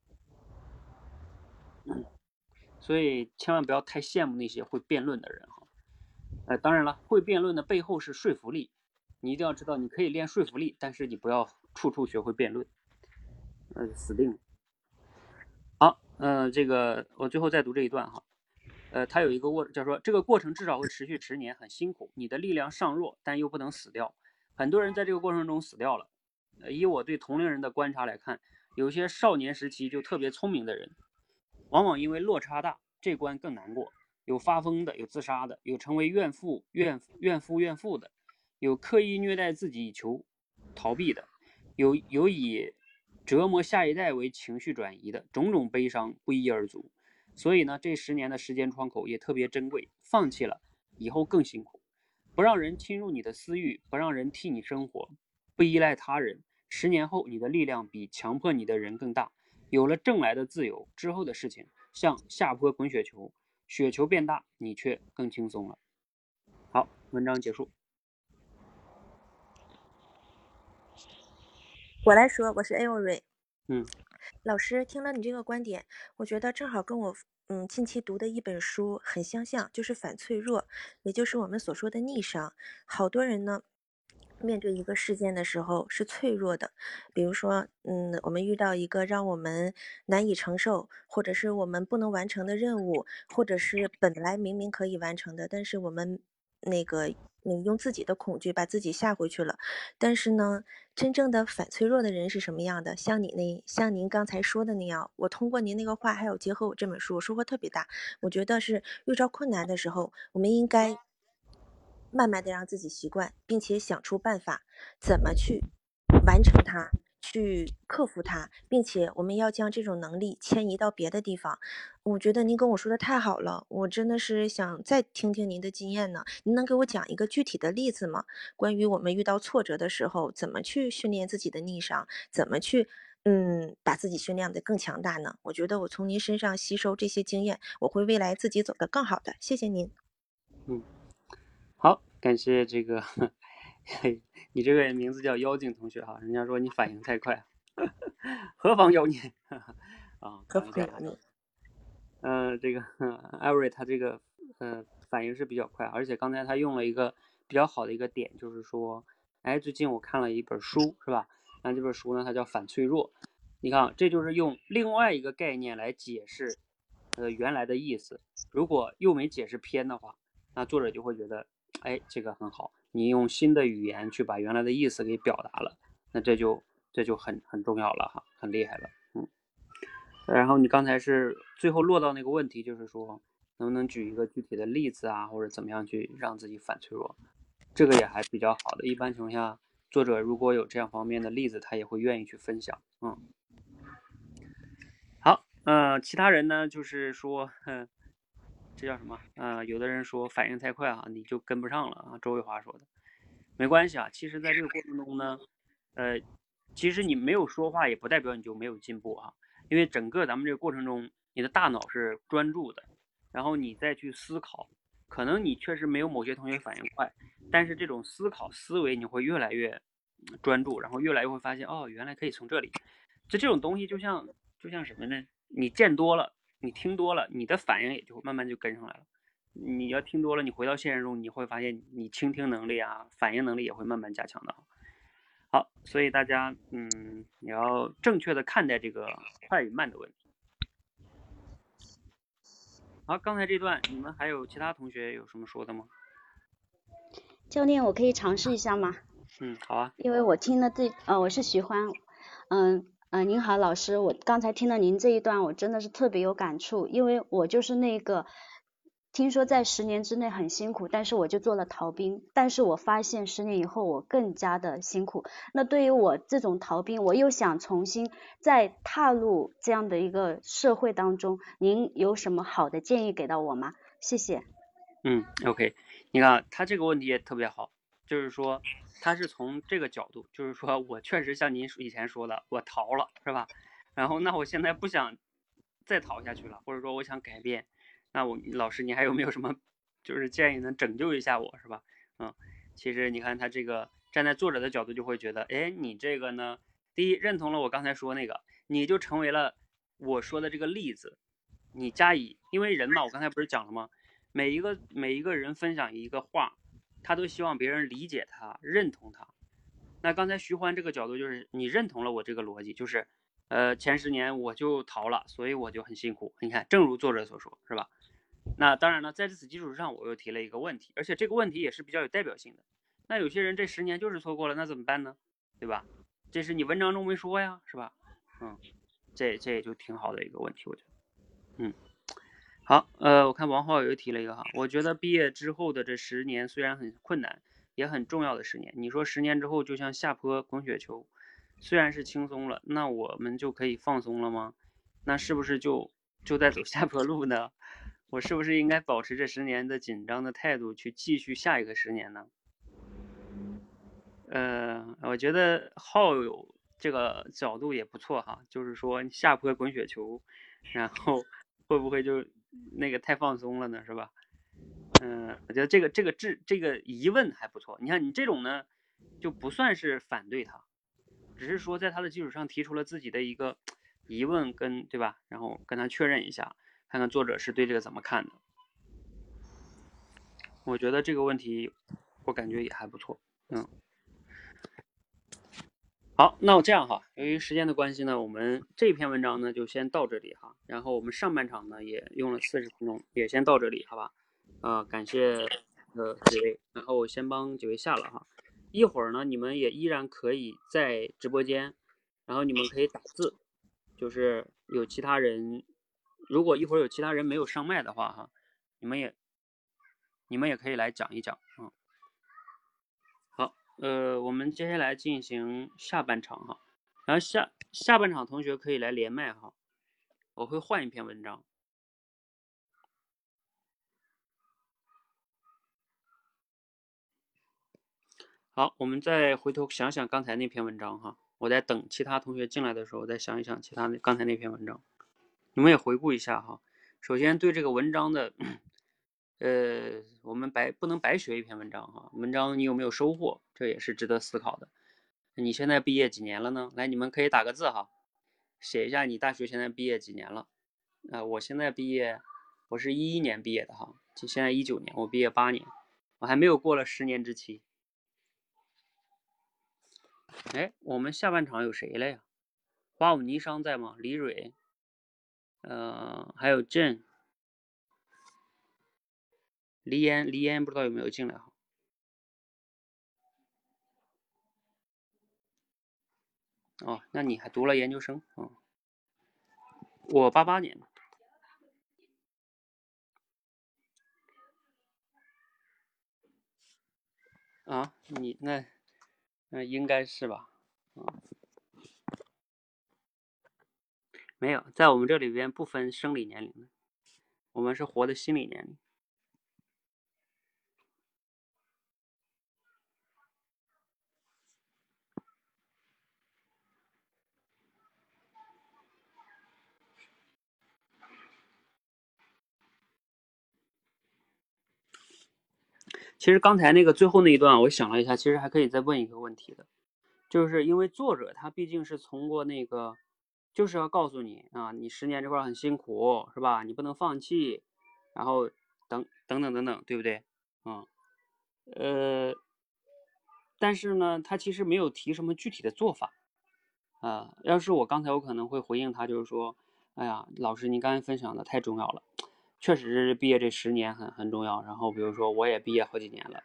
所以千万不要太羡慕那些会辩论的人哈。呃，当然了，会辩论的背后是说服力，你一定要知道，你可以练说服力，但是你不要处处学会辩论，那呃，死定了。好，嗯，这个我最后再读这一段哈。呃，他有一个过，叫说这个过程至少会持续十年，很辛苦，你的力量尚弱，但又不能死掉。很多人在这个过程中死掉了。呃以我对同龄人的观察来看，有些少年时期就特别聪明的人，往往因为落差大，这关更难过。有发疯的，有自杀的，有成为怨妇、怨怨妇、怨妇的，有刻意虐待自己以求逃避的，有有以折磨下一代为情绪转移的，种种悲伤不一而足。所以呢，这十年的时间窗口也特别珍贵。放弃了，以后更辛苦。不让人侵入你的私欲，不让人替你生活，不依赖他人。十年后，你的力量比强迫你的人更大。有了挣来的自由之后的事情，像下坡滚雪球，雪球变大，你却更轻松了。好，文章结束。我来说，我是艾瑞。嗯，老师听了你这个观点，我觉得正好跟我。嗯，近期读的一本书很相像，就是反脆弱，也就是我们所说的逆商。好多人呢，面对一个事件的时候是脆弱的，比如说，嗯，我们遇到一个让我们难以承受，或者是我们不能完成的任务，或者是本来明明可以完成的，但是我们那个。你用自己的恐惧把自己吓回去了，但是呢，真正的反脆弱的人是什么样的？像你那，像您刚才说的那样，我通过您那个话，还有结合我这本书，我收获特别大。我觉得是遇到困难的时候，我们应该慢慢的让自己习惯，并且想出办法，怎么去完成它。去克服它，并且我们要将这种能力迁移到别的地方。我觉得您跟我说的太好了，我真的是想再听听您的经验呢。您能给我讲一个具体的例子吗？关于我们遇到挫折的时候，怎么去训练自己的逆商，怎么去嗯把自己训练的更强大呢？我觉得我从您身上吸收这些经验，我会未来自己走得更好的。谢谢您。感谢这个。嘿，你这个名字叫妖精同学哈，人家说你反应太快，何妨妖孽啊？何妨妖孽？嗯，这个艾瑞他这个呃反应是比较快，而且刚才他用了一个比较好的一个点，就是说，哎，最近我看了一本书，是吧？那这本书呢，它叫《反脆弱》，你看，这就是用另外一个概念来解释呃原来的意思。如果又没解释偏的话，那作者就会觉得，哎，这个很好。你用新的语言去把原来的意思给表达了，那这就这就很很重要了哈，很厉害了，嗯。然后你刚才是最后落到那个问题，就是说能不能举一个具体的例子啊，或者怎么样去让自己反脆弱？这个也还比较好的。一般情况下，作者如果有这样方面的例子，他也会愿意去分享，嗯。好，嗯，其他人呢，就是说，哼。这叫什么？呃，有的人说反应太快啊，你就跟不上了啊。周卫华说的，没关系啊。其实，在这个过程中呢，呃，其实你没有说话，也不代表你就没有进步啊。因为整个咱们这个过程中，你的大脑是专注的，然后你再去思考，可能你确实没有某些同学反应快，但是这种思考思维你会越来越专注，然后越来越会发现，哦，原来可以从这里。就这种东西，就像就像什么呢？你见多了。你听多了，你的反应也就会慢慢就跟上来了。你要听多了，你回到现实中，你会发现你倾听能力啊，反应能力也会慢慢加强的。好，所以大家，嗯，你要正确的看待这个快与慢的问题。好，刚才这段你们还有其他同学有什么说的吗？教练，我可以尝试一下吗？嗯，好啊。因为我听了这，呃，我是徐欢，嗯。嗯，您好，老师，我刚才听了您这一段，我真的是特别有感触，因为我就是那个听说在十年之内很辛苦，但是我就做了逃兵，但是我发现十年以后我更加的辛苦。那对于我这种逃兵，我又想重新再踏入这样的一个社会当中，您有什么好的建议给到我吗？谢谢。嗯，OK，你看他这个问题也特别好，就是说他是从这个角度，就是说我确实像您以前说的，我逃了，是吧？然后那我现在不想再逃下去了，或者说我想改变，那我老师你还有没有什么就是建议能拯救一下我，是吧？嗯，其实你看他这个站在作者的角度就会觉得，哎，你这个呢，第一认同了我刚才说那个，你就成为了我说的这个例子，你加以，因为人嘛，我刚才不是讲了吗？每一个每一个人分享一个话，他都希望别人理解他、认同他。那刚才徐欢这个角度就是你认同了我这个逻辑，就是呃前十年我就逃了，所以我就很辛苦。你看，正如作者所说，是吧？那当然了，在此基础上，我又提了一个问题，而且这个问题也是比较有代表性的。那有些人这十年就是错过了，那怎么办呢？对吧？这是你文章中没说呀，是吧？嗯，这这也就挺好的一个问题，我觉得，嗯。好，呃，我看王浩又提了一个哈，我觉得毕业之后的这十年虽然很困难，也很重要的十年。你说十年之后就像下坡滚雪球，虽然是轻松了，那我们就可以放松了吗？那是不是就就在走 下坡路呢？我是不是应该保持这十年的紧张的态度去继续下一个十年呢？呃，我觉得浩有这个角度也不错哈，就是说下坡滚雪球，然后会不会就？那个太放松了呢，是吧？嗯，我觉得这个这个质这个疑问还不错。你看你这种呢，就不算是反对他，只是说在他的基础上提出了自己的一个疑问，跟对吧？然后跟他确认一下，看看作者是对这个怎么看的。我觉得这个问题，我感觉也还不错。嗯。好，那我这样哈，由于时间的关系呢，我们这篇文章呢就先到这里哈。然后我们上半场呢也用了四十分钟，也先到这里，好吧？啊，感谢呃几位，然后我先帮几位下了哈。一会儿呢，你们也依然可以在直播间，然后你们可以打字，就是有其他人，如果一会儿有其他人没有上麦的话哈，你们也你们也可以来讲一讲啊。呃，我们接下来进行下半场哈，然后下下半场同学可以来连麦哈，我会换一篇文章。好，我们再回头想想刚才那篇文章哈，我在等其他同学进来的时候再想一想其他的刚才那篇文章，你们也回顾一下哈。首先对这个文章的。呃，我们白不能白学一篇文章哈，文章你有没有收获，这也是值得思考的。你现在毕业几年了呢？来，你们可以打个字哈，写一下你大学现在毕业几年了。啊，我现在毕业，我是一一年毕业的哈，就现在一九年，我毕业八年，我还没有过了十年之期。哎，我们下半场有谁了呀？花舞霓裳在吗？李蕊，呃，还有朕。黎烟，黎烟不知道有没有进来哈？哦，那你还读了研究生啊？我八八年。啊，你那那应该是吧？啊，没有，在我们这里边不分生理年龄的，我们是活的心理年龄。其实刚才那个最后那一段，我想了一下，其实还可以再问一个问题的，就是因为作者他毕竟是从过那个，就是要告诉你啊，你十年这块很辛苦，是吧？你不能放弃，然后等等等等等，对不对？嗯，呃，但是呢，他其实没有提什么具体的做法啊。要是我刚才我可能会回应他，就是说，哎呀，老师您刚才分享的太重要了。确实是毕业这十年很很重要，然后比如说我也毕业好几年了，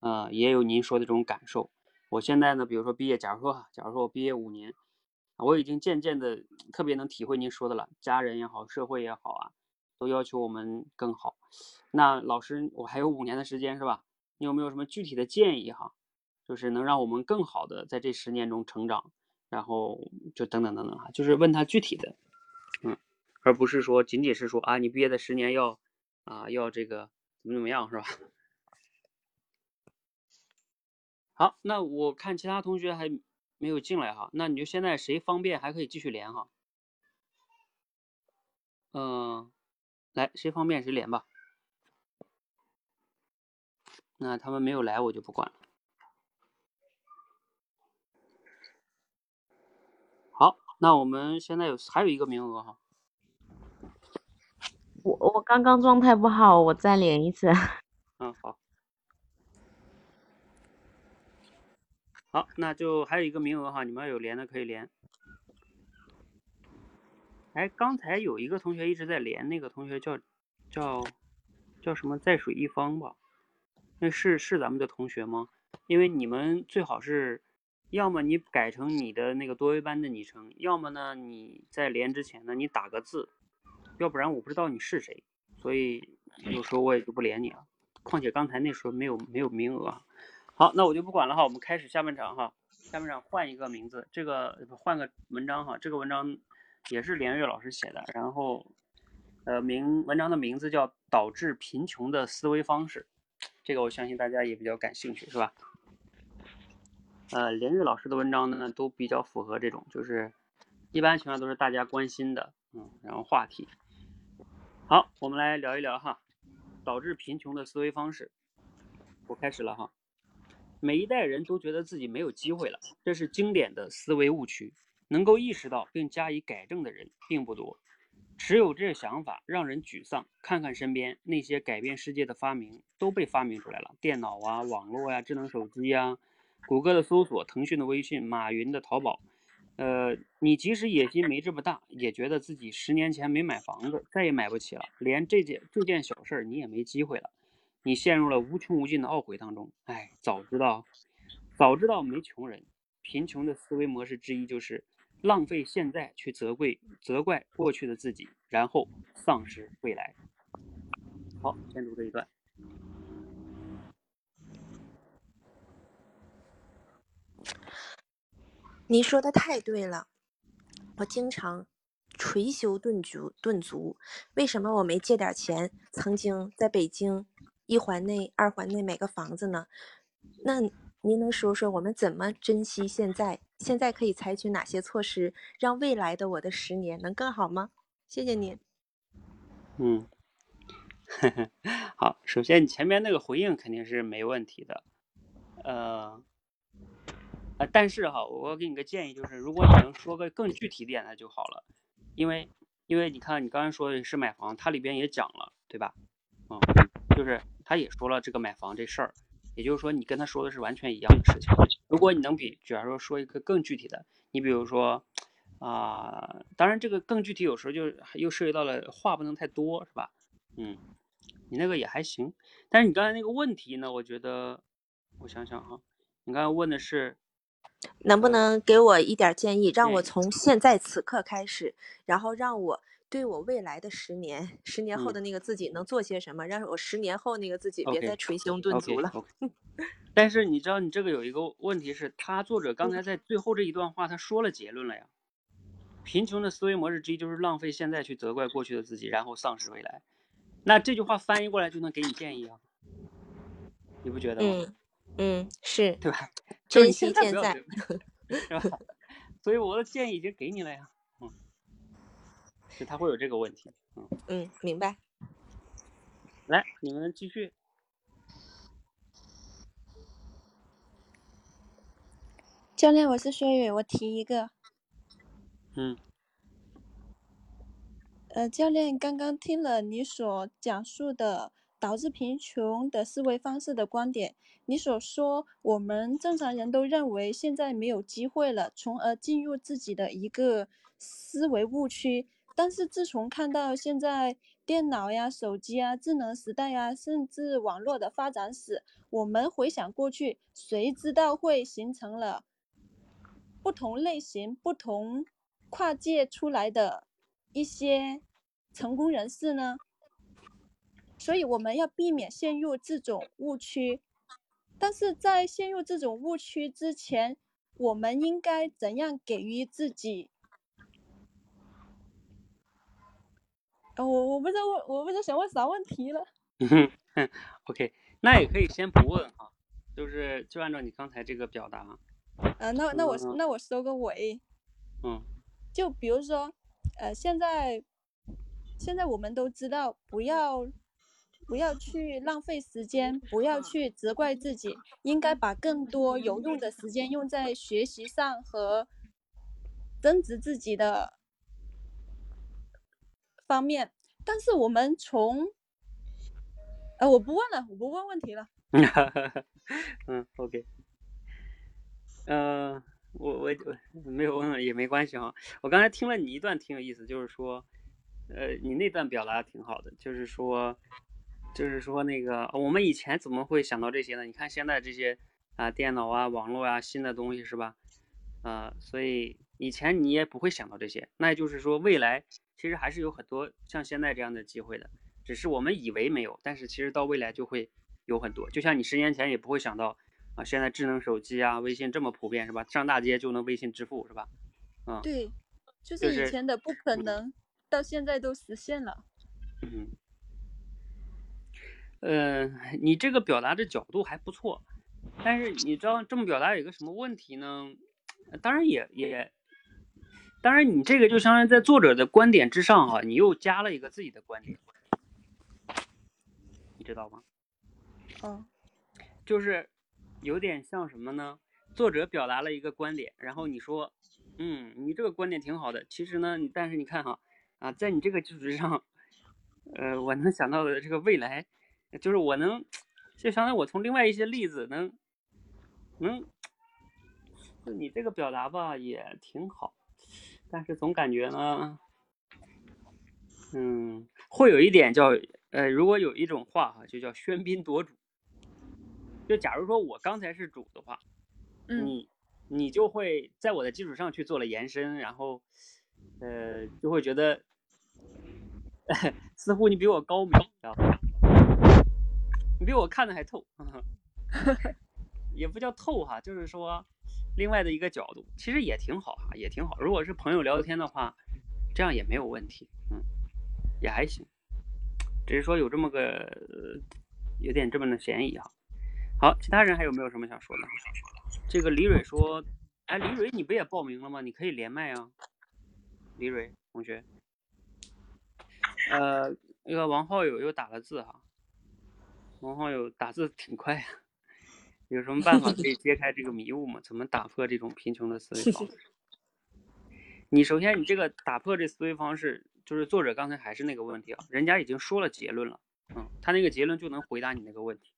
呃，也有您说的这种感受。我现在呢，比如说毕业，假如说假如说我毕业五年，我已经渐渐的特别能体会您说的了，家人也好，社会也好啊，都要求我们更好。那老师，我还有五年的时间是吧？你有没有什么具体的建议哈？就是能让我们更好的在这十年中成长，然后就等等等等哈，就是问他具体的，嗯。而不是说仅仅是说啊，你毕业的十年要，啊，要这个怎么怎么样是吧？好，那我看其他同学还没有进来哈，那你就现在谁方便还可以继续连哈。嗯，来，谁方便谁连吧。那他们没有来，我就不管了。好，那我们现在有还有一个名额哈。我我刚刚状态不好，我再连一次。嗯，好。好，那就还有一个名额哈，你们有连的可以连。哎，刚才有一个同学一直在连，那个同学叫叫叫什么？在水一方吧？那是是咱们的同学吗？因为你们最好是，要么你改成你的那个多维班的昵称，要么呢你在连之前呢你打个字，要不然我不知道你是谁，所以有时候我也就不连你了。况且刚才那时候没有没有名额。好，那我就不管了哈，我们开始下半场哈。下半场换一个名字，这个换个文章哈，这个文章也是连岳老师写的，然后呃名文章的名字叫导致贫穷的思维方式。这个我相信大家也比较感兴趣，是吧？呃，连日老师的文章呢，都比较符合这种，就是一般情况都是大家关心的，嗯，然后话题。好，我们来聊一聊哈，导致贫穷的思维方式。我开始了哈。每一代人都觉得自己没有机会了，这是经典的思维误区。能够意识到并加以改正的人并不多。持有这想法让人沮丧。看看身边那些改变世界的发明都被发明出来了，电脑啊、网络呀、智能手机呀、谷歌的搜索、腾讯的微信、马云的淘宝。呃，你即使野心没这么大，也觉得自己十年前没买房子，再也买不起了，连这件这件小事儿你也没机会了。你陷入了无穷无尽的懊悔当中。哎，早知道，早知道没穷人。贫穷的思维模式之一就是。浪费现在去责怪责怪过去的自己，然后丧失未来。好，先读这一段。你说的太对了，我经常捶胸顿足顿足。为什么我没借点钱，曾经在北京一环内、二环内买个房子呢？那您能说说我们怎么珍惜现在？现在可以采取哪些措施，让未来的我的十年能更好吗？谢谢您。嗯，好，首先你前面那个回应肯定是没问题的，呃，呃，但是哈，我给你个建议，就是如果你能说个更具体点的就好了，因为因为你看你刚才说的是买房，它里边也讲了，对吧？嗯，就是他也说了这个买房这事儿。也就是说，你跟他说的是完全一样的事情。如果你能比，假如说说一个更具体的，你比如说，啊，当然这个更具体有时候就又涉及到了话不能太多，是吧？嗯，你那个也还行。但是你刚才那个问题呢，我觉得，我想想哈，你刚才问的是，能不能给我一点建议，让我从现在此刻开始，然后让我。对我未来的十年，十年后的那个自己能做些什么？让我十年后那个自己别再捶胸顿足了。但是你知道，你这个有一个问题是，他作者刚才在最后这一段话，他说了结论了呀。贫穷的思维模式之一就是浪费现在去责怪过去的自己，然后丧失未来。那这句话翻译过来就能给你建议啊？你不觉得吗？嗯嗯，是对吧？珍惜现在，是吧？所以我的建议已经给你了呀。嗯就他会有这个问题，嗯嗯，明白。来，你们继续。教练，我是薛宇，我提一个。嗯。呃，教练，刚刚听了你所讲述的导致贫穷的思维方式的观点，你所说我们正常人都认为现在没有机会了，从而进入自己的一个思维误区。但是自从看到现在电脑呀、手机啊、智能时代呀，甚至网络的发展史，我们回想过去，谁知道会形成了不同类型、不同跨界出来的一些成功人士呢？所以我们要避免陷入这种误区。但是在陷入这种误区之前，我们应该怎样给予自己？呃，我我不知道问，我不知道想问啥问题了。嗯 OK，那也可以先不问哈，就是就按照你刚才这个表达。呃，那那我嗯那我收个尾。嗯就比如说，呃，现在现在我们都知道，不要不要去浪费时间，不要去责怪自己，应该把更多有用的时间用在学习上和增值自己的方面。但是我们从，呃，我不问了，我不问问题了。嗯，OK，呃，我我我没有问了也没关系哈。我刚才听了你一段挺有意思，就是说，呃，你那段表达挺好的，就是说，就是说那个我们以前怎么会想到这些呢？你看现在这些啊，电脑啊、网络啊、新的东西是吧？啊，所以以前你也不会想到这些。那也就是说，未来其实还是有很多像现在这样的机会的，只是我们以为没有，但是其实到未来就会有很多。就像你十年前也不会想到啊，现在智能手机啊、微信这么普遍是吧？上大街就能微信支付是吧？嗯，对，就就是是以前的不可能，到现在都实现了。嗯，呃，你这个表达的角度还不错，但是你知道这么表达有一个什么问题呢？呃当然也也，当然你这个就相当于在作者的观点之上哈、你又加了一个自己的观点，你知道吗？嗯就是有点像什么呢？作者表达了一个观点，然后你说，嗯，你这个观点挺好的。其实呢，你但是你看哈，啊，在你这个基础之上，呃，我能想到的这个未来，就是我能，就相当于我从另外一些例子能，能，就你这个表达吧也挺好，但是总感觉呢，嗯，会有一点叫，呃，如果有一种话哈，就叫喧宾夺主。就假如说我刚才是主的话，嗯你你就会在我的基础上去做了延伸，然后呃就会觉得 似乎你比我高明，知道吧？你比我看的还透，也不叫透哈，就是说另外的一个角度，其实也挺好哈，也挺好。如果是朋友聊天的话，这样也没有问题，嗯，也还行，只是说有这么个、呃有点这么的嫌疑哈。好，其他人还有没有什么想说的？这个李蕊说，哎，李蕊你不也报名了吗？你可以连麦啊，李蕊同学。呃，那个王浩友又打了字哈，王浩友打字挺快啊，有什么办法可以揭开这个迷雾吗？怎么打破这种贫穷的思维方式？你首先你这个打破这思维方式，就是作者刚才还是那个问题啊，人家已经说了结论了，嗯，他那个结论就能回答你那个问题。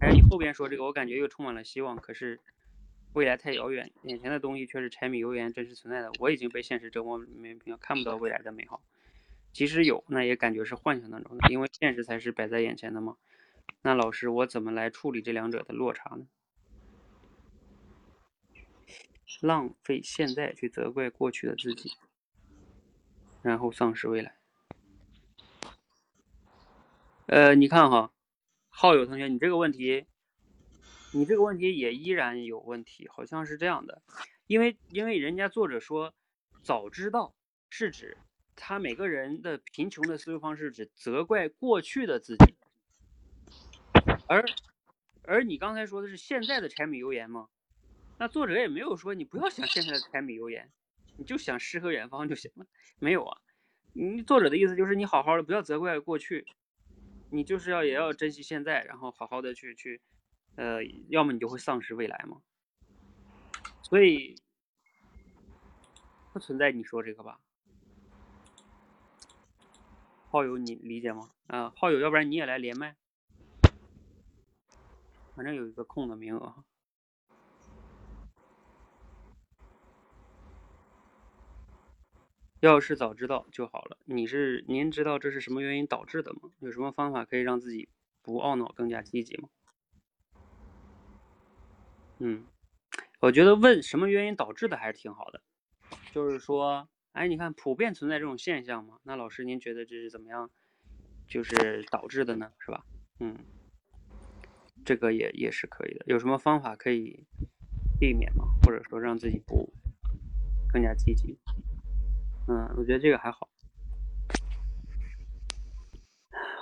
还是你后边说这个，我感觉又充满了希望，可是未来太遥远，眼前的东西却是柴米油盐真实存在的。我已经被现实折磨没看不到未来的美好，即使有，那也感觉是幻想当中的，因为现实才是摆在眼前的嘛。那老师，我怎么来处理这两者的落差呢？浪费现在去责怪过去的自己，然后丧失未来。呃，你看哈，浩友同学，你这个问题，你这个问题也依然有问题，好像是这样的，因为因为人家作者说，早知道是指他每个人的贫穷的思维方式只责怪过去的自己，而而你刚才说的是现在的柴米油盐吗？那作者也没有说你不要想现在的柴米油盐，你就想诗和远方就行了，没有啊。你作者的意思就是你好好的不要责怪过去，你就是要也要珍惜现在，然后好好的去去，呃，要么你就会丧失未来嘛。所以不存在你说这个吧？浩友，你理解吗？啊，浩友，要不然你也来连麦，反正有一个空的名额。要是早知道就好了。你是您知道这是什么原因导致的吗？有什么方法可以让自己不懊恼、更加积极吗？嗯，我觉得问什么原因导致的还是挺好的。就是说，哎，你看普遍存在这种现象吗？那老师您觉得这是怎么样，就是导致的呢？是吧？嗯，这个也也是可以的。有什么方法可以避免吗？或者说让自己不更加积极？嗯，我觉得这个还好。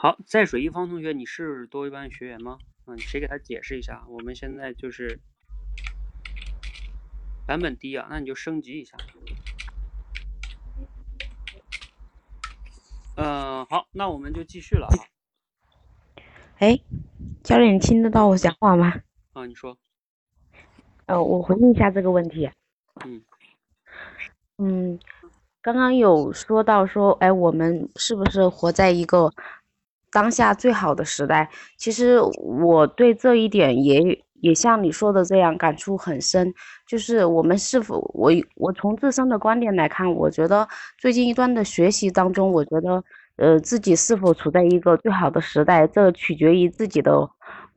好，在水一方同学，你是多一班学员吗？嗯，谁给他解释一下？我们现在就是版本低啊，那你就升级一下。嗯，好，那我们就继续了啊。哎，教练，你听得到我讲话吗？啊，你说。呃，我回应一下这个问题。嗯。嗯，刚刚有说到说，哎，我们是不是活在一个当下最好的时代？其实我对这一点也也像你说的这样感触很深。就是我们是否，我我从自身的观点来看，我觉得最近一段的学习当中，我觉得。呃，自己是否处在一个最好的时代，这取决于自己的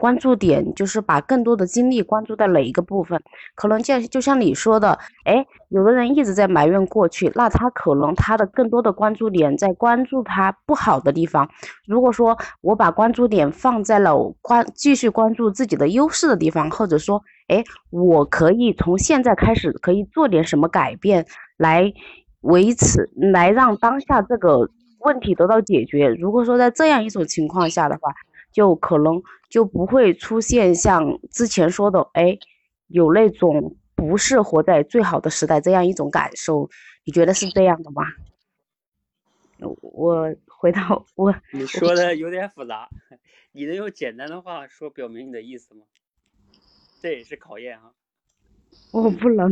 关注点，就是把更多的精力关注在哪一个部分。可能就就像你说的，哎，有的人一直在埋怨过去，那他可能他的更多的关注点在关注他不好的地方。如果说我把关注点放在了关继续关注自己的优势的地方，或者说，哎，我可以从现在开始可以做点什么改变来维持，来让当下这个。问题得到解决。如果说在这样一种情况下的话，就可能就不会出现像之前说的，哎，有那种不是活在最好的时代这样一种感受。你觉得是这样的吗？我回到我，你说的有点复杂，你能用简单的话说表明你的意思吗？这也是考验啊。我不能。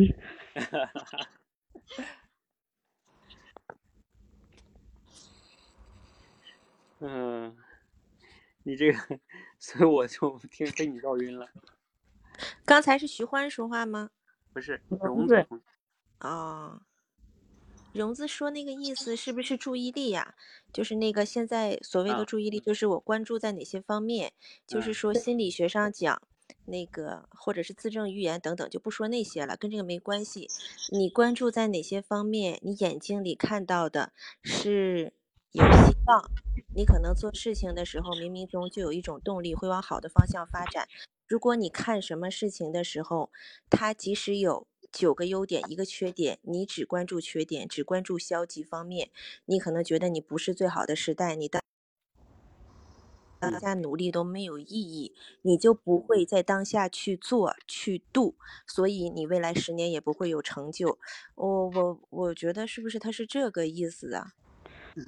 嗯，你这个，所以我就听被你绕晕了。刚才是徐欢说话吗？不是，荣子。哦，荣子说那个意思是不是注意力呀？就是那个现在所谓的注意力，就是我关注在哪些方面？就是说心理学上讲，那个或者是自证预言等等，就不说那些了，跟这个没关系。你关注在哪些方面？你眼睛里看到的是？有希望，你可能做事情的时候，冥冥中就有一种动力会往好的方向发展。如果你看什么事情的时候，它即使有九个优点一个缺点，你只关注缺点，只关注消极方面，你可能觉得你不是最好的时代，你当当下努力都没有意义，你就不会在当下去做去度，所以你未来十年也不会有成就。我我我觉得是不是他是这个意思啊？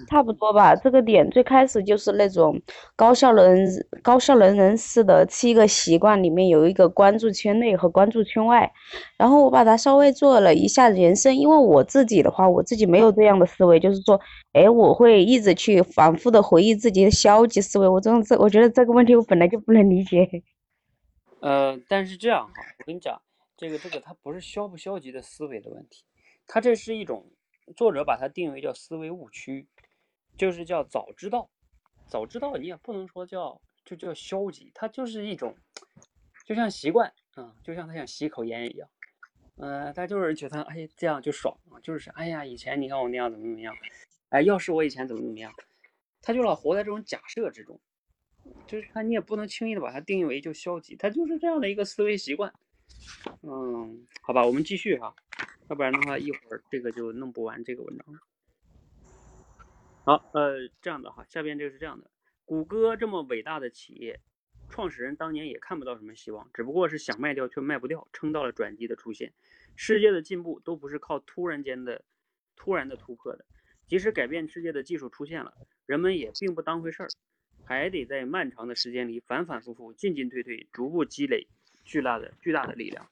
差不多吧，这个点最开始就是那种高效能高效能人士的七个习惯里面有一个关注圈内和关注圈外，然后我把它稍微做了一下延伸，因为我自己的话，我自己没有这样的思维，就是说，哎，我会一直去反复的回忆自己的消极思维，我这种这我觉得这个问题我本来就不能理解。呃，但是这样哈，我跟你讲，这个这个它不是消不消极的思维的问题，它这是一种。作者把它定为叫思维误区，就是叫早知道，早知道你也不能说叫就叫消极，它就是一种，就像习惯啊，就像他想吸口烟一样，嗯，他就是觉得哎这样就爽啊，就是哎呀以前你看我那样怎么怎么样，哎要是我以前怎么怎么样，他就老活在这种假设之中，就是他你也不能轻易的把它定义为就消极，他就是这样的一个思维习惯，嗯，好吧，我们继续哈。要不然的话，一会儿这个就弄不完这个文章了。好，呃，这样的哈，下边这个是这样的：谷歌这么伟大的企业，创始人当年也看不到什么希望，只不过是想卖掉却卖不掉，撑到了转机的出现。世界的进步都不是靠突然间的、突然的突破的，即使改变世界的技术出现了，人们也并不当回事儿，还得在漫长的时间里反反复复、进进退退，逐步积累巨大的、巨大的力量。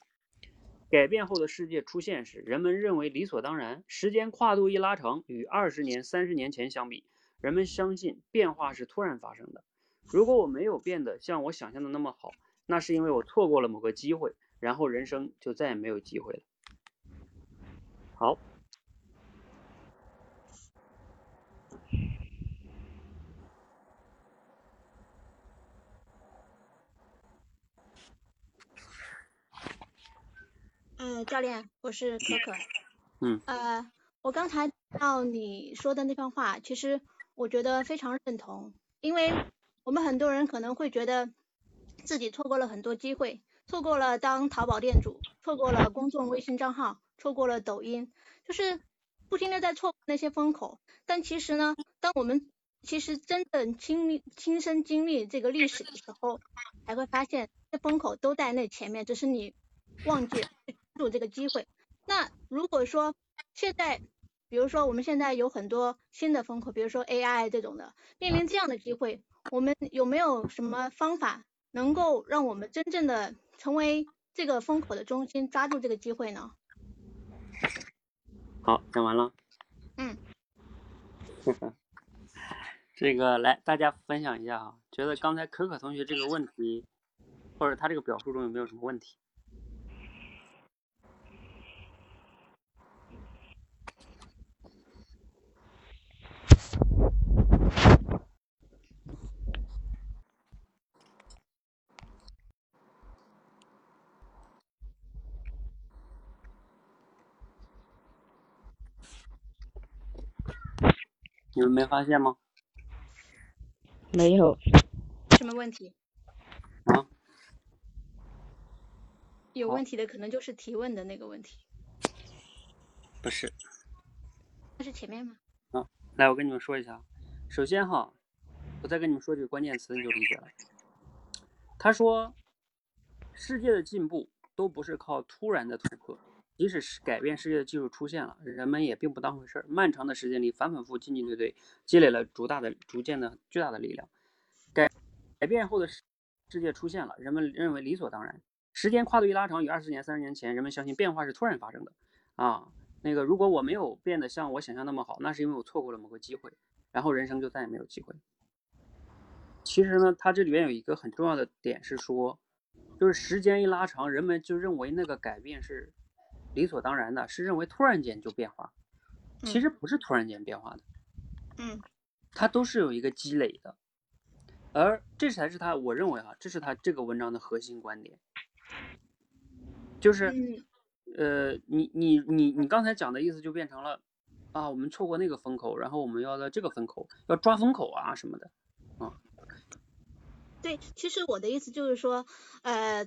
改变后的世界出现时，人们认为理所当然。时间跨度一拉长，与二十年、三十年前相比，人们相信变化是突然发生的。如果我没有变得像我想象的那么好，那是因为我错过了某个机会，然后人生就再也没有机会了。好。嗯，教练，我是可可。嗯。呃，我刚才到你说的那番话，其实我觉得非常认同，因为我们很多人可能会觉得自己错过了很多机会，错过了当淘宝店主，错过了公众微信账号，错过了抖音，就是不停的在错过那些风口。但其实呢，当我们其实真正经历亲身经历这个历史的时候，才会发现这风口都在那前面，只是你忘记住这个机会。那如果说现在，比如说我们现在有很多新的风口，比如说 AI 这种的，面临这样的机会，我们有没有什么方法能够让我们真正的成为这个风口的中心，抓住这个机会呢？好，讲完了。嗯。这个来，大家分享一下啊，觉得刚才可可同学这个问题，或者他这个表述中有没有什么问题？你们没发现吗？没有。什么问题？啊？有问题的可能就是提问的那个问题。不是。那是前面吗？啊，来，我跟你们说一下。首先哈，我再跟你们说几个关键词，你就理解了。他说，世界的进步都不是靠突然的突破。即使是改变世界的技术出现了，人们也并不当回事儿。漫长的时间里，反反复进进退退，积累了逐大的、逐渐的巨大的力量。改改变后的世世界出现了，人们认为理所当然。时间跨度一拉长，与二十年、三十年前，人们相信变化是突然发生的。啊，那个如果我没有变得像我想象那么好，那是因为我错过了某个机会，然后人生就再也没有机会。其实呢，它这里面有一个很重要的点是说，就是时间一拉长，人们就认为那个改变是。理所当然的是认为突然间就变化，其实不是突然间变化的，嗯，它都是有一个积累的，而这才是他我认为啊，这是他这个文章的核心观点，就是，呃，你你你你刚才讲的意思就变成了，啊，我们错过那个风口，然后我们要在这个风口要抓风口啊什么的，啊，对，其实我的意思就是说，呃，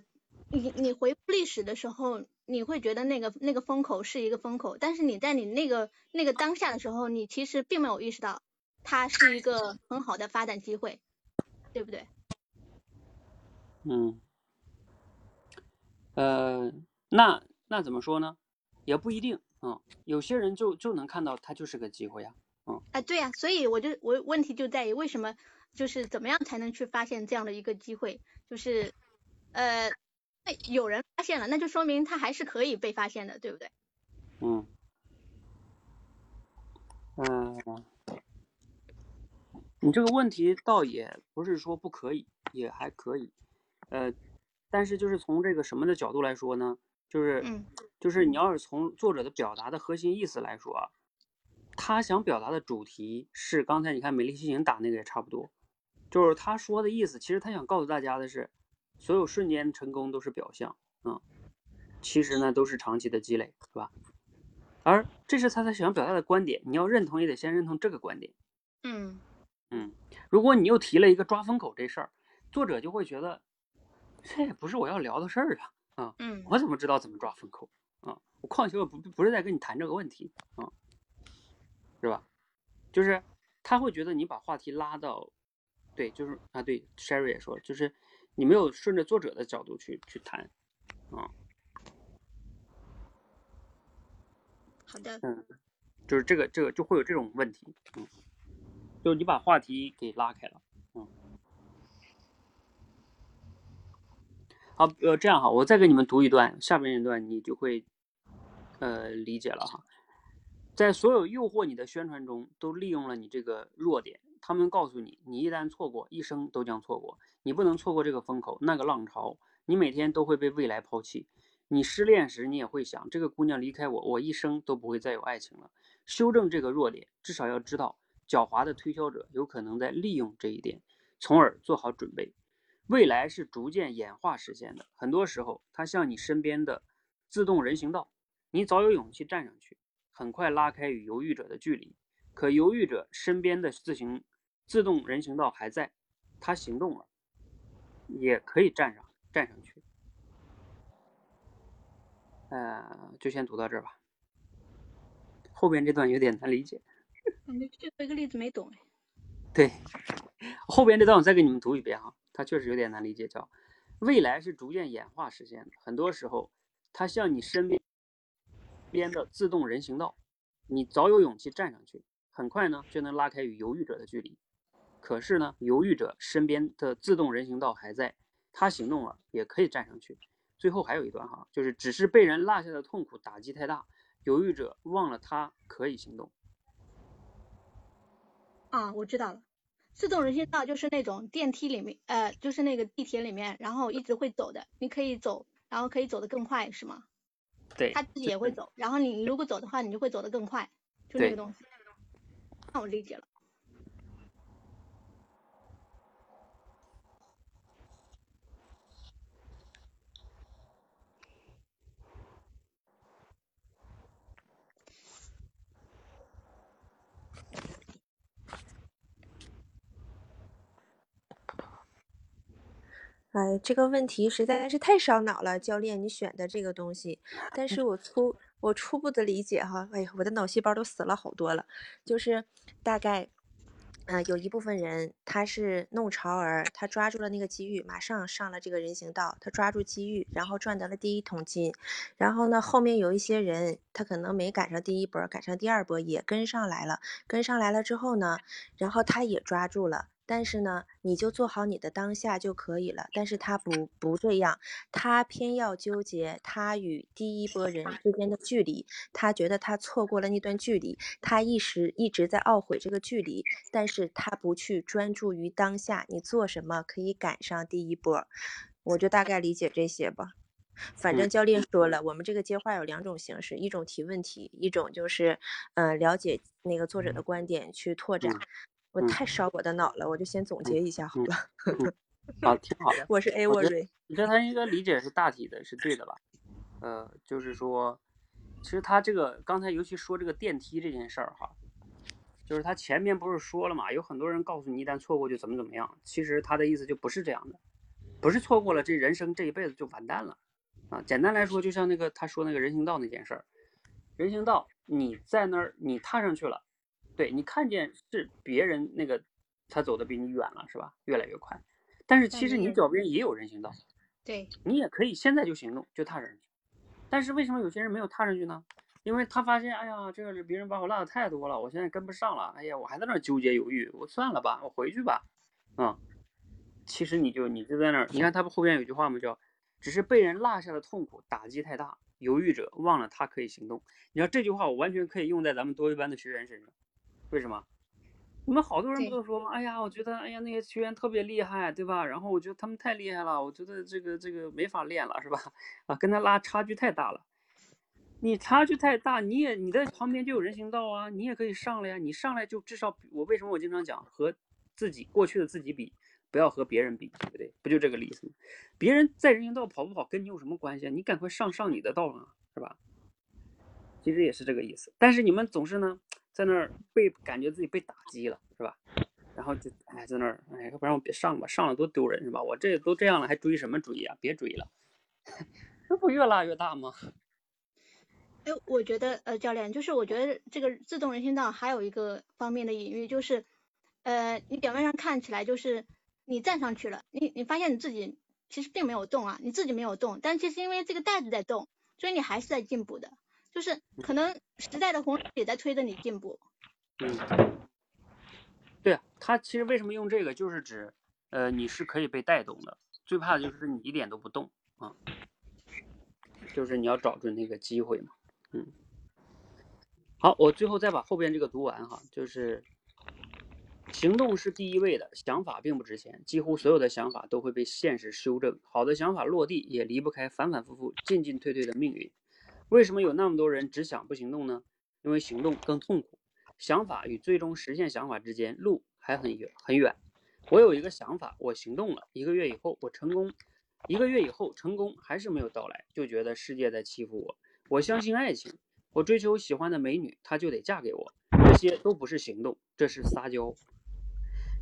你你回顾历史的时候。你会觉得那个那个风口是一个风口，但是你在你那个那个当下的时候，你其实并没有意识到它是一个很好的发展机会，对不对？嗯，呃，那那怎么说呢？也不一定，嗯，有些人就就能看到它就是个机会呀，嗯。哎，对呀，所以我就我问题就在于为什么就是怎么样才能去发现这样的一个机会？就是呃。有人发现了，那就说明它还是可以被发现的，对不对？嗯。嗯。你这个问题倒也不是说不可以，也还可以。呃，但是就是从这个什么的角度来说呢？就是，就是你要是从作者的表达的核心意思来说啊，他想表达的主题是刚才你看美丽心情打那个也差不多，就是他说的意思，其实他想告诉大家的是。所有瞬间成功都是表象，嗯，其实呢都是长期的积累，是吧？而这是他他想表达的观点，你要认同也得先认同这个观点，嗯嗯。如果你又提了一个抓风口这事儿，作者就会觉得这也不是我要聊的事儿啊，啊，嗯，我怎么知道怎么抓风口啊？我况且我不不是在跟你谈这个问题啊，是吧？就是他会觉得你把话题拉到，对，就是啊，对，Sherry 也说，就是。你没有顺着作者的角度去去谈，啊，好的，嗯，就是这个这个就会有这种问题，嗯，就你把话题给拉开了，嗯，好，呃，这样哈，我再给你们读一段，下面一段你就会呃理解了哈，在所有诱惑你的宣传中，都利用了你这个弱点。他们告诉你，你一旦错过，一生都将错过。你不能错过这个风口，那个浪潮。你每天都会被未来抛弃。你失恋时，你也会想，这个姑娘离开我，我一生都不会再有爱情了。修正这个弱点，至少要知道，狡猾的推销者有可能在利用这一点，从而做好准备。未来是逐渐演化实现的，很多时候，它像你身边的自动人行道，你早有勇气站上去，很快拉开与犹豫者的距离。可犹豫者身边的自行。自动人行道还在，它行动了，也可以站上，站上去。呃，就先读到这儿吧。后边这段有点难理解。你举了一个例子没懂对，后边这段我再给你们读一遍哈，它确实有点难理解。叫未来是逐渐演化实现的，很多时候它像你身边边的自动人行道，你早有勇气站上去，很快呢就能拉开与犹豫者的距离。可是呢，犹豫者身边的自动人行道还在，他行动了也可以站上去。最后还有一段哈，就是只是被人落下的痛苦打击太大，犹豫者忘了他可以行动。啊，我知道了，自动人行道就是那种电梯里面，呃，就是那个地铁里面，然后一直会走的，你可以走，然后可以走得更快，是吗？对，他自己也会走，然后你如果走的话，你就会走得更快，就那个东西。那我理解了。哎，这个问题实在是太烧脑了，教练，你选的这个东西，但是我初我初步的理解哈，哎呀，我的脑细胞都死了好多了，就是大概，呃，有一部分人他是弄潮儿，他抓住了那个机遇，马上上了这个人行道，他抓住机遇，然后赚得了第一桶金，然后呢，后面有一些人他可能没赶上第一波，赶上第二波也跟上来了，跟上来了之后呢，然后他也抓住了。但是呢，你就做好你的当下就可以了。但是他不不这样，他偏要纠结他与第一波人之间的距离，他觉得他错过了那段距离，他一时一直在懊悔这个距离，但是他不去专注于当下，你做什么可以赶上第一波？我就大概理解这些吧。反正教练说了，我们这个接话有两种形式，一种提问题，一种就是嗯了解那个作者的观点去拓展。我太烧我的脑了，我就先总结一下好了。好，挺好的。我是 A 沃瑞。你说他应该理解是大体的，是对的吧？呃，就是说，其实他这个刚才尤其说这个电梯这件事儿哈，就是他前面不是说了嘛，有很多人告诉你一旦错过就怎么怎么样。其实他的意思就不是这样的，不是错过了这人生这一辈子就完蛋了啊。简单来说，就像那个他说那个人行道那件事儿，人行道你在那儿你踏上去了。对你看见是别人那个，他走的比你远了，是吧？越来越快。但是其实你脚边也有人行道，对你也可以现在就行动，就踏上去。但是为什么有些人没有踏上去呢？因为他发现，哎呀，这个别人把我落的太多了，我现在跟不上了。哎呀，我还在那纠结犹豫，我算了吧，我回去吧。嗯，其实你就你就在那儿，你看他不后边有句话吗？叫只是被人落下的痛苦打击太大，犹豫者忘了他可以行动。你知道这句话，我完全可以用在咱们多一班的学员身上。为什么？你们好多人不都说吗？哎呀，我觉得，哎呀，那些学员特别厉害，对吧？然后我觉得他们太厉害了，我觉得这个这个没法练了，是吧？啊，跟他拉差距太大了。你差距太大，你也你在旁边就有人行道啊，你也可以上来呀。你上来就至少，我为什么我经常讲和自己过去的自己比，不要和别人比，对不对？不就这个意思吗？别人在人行道跑不跑跟你有什么关系啊？你赶快上上你的道啊，是吧？其实也是这个意思。但是你们总是呢。在那儿被感觉自己被打击了，是吧？然后就哎，在那儿哎，要不然我别上吧，上了多丢人，是吧？我这都这样了，还追什么追啊？别追了，这不越拉越大吗？哎，我觉得呃，教练，就是我觉得这个自动人行道还有一个方面的隐喻，就是呃，你表面上看起来就是你站上去了，你你发现你自己其实并没有动啊，你自己没有动，但其实因为这个袋子在动，所以你还是在进步的。就是可能时代的洪流也在推着你进步。嗯，对啊，他其实为什么用这个，就是指呃你是可以被带动的。最怕的就是你一点都不动啊，就是你要找准那个机会嘛。嗯，好，我最后再把后边这个读完哈，就是行动是第一位的，想法并不值钱，几乎所有的想法都会被现实修正，好的想法落地也离不开反反复复、进进退退的命运。为什么有那么多人只想不行动呢？因为行动更痛苦，想法与最终实现想法之间路还很远很远。我有一个想法，我行动了一个月以后，我成功，一个月以后成功还是没有到来，就觉得世界在欺负我。我相信爱情，我追求喜欢的美女，她就得嫁给我。这些都不是行动，这是撒娇。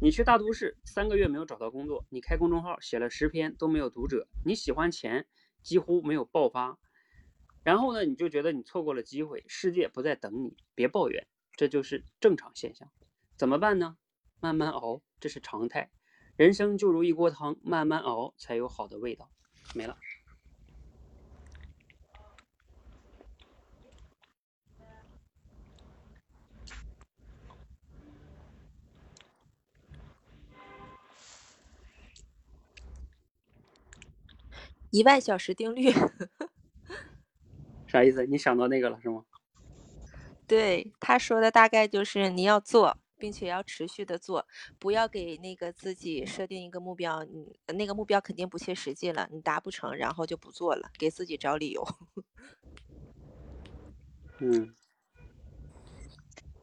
你去大都市三个月没有找到工作，你开公众号写了十篇都没有读者，你喜欢钱几乎没有爆发。然后呢，你就觉得你错过了机会，世界不再等你，别抱怨，这就是正常现象。怎么办呢？慢慢熬，这是常态。人生就如一锅汤，慢慢熬才有好的味道。没了。一万小时定律，啥意思？你想到那个了是吗？对，他说的大概就是你要做，并且要持续的做，不要给那个自己设定一个目标，你那个目标肯定不切实际了，你达不成，然后就不做了，给自己找理由。嗯，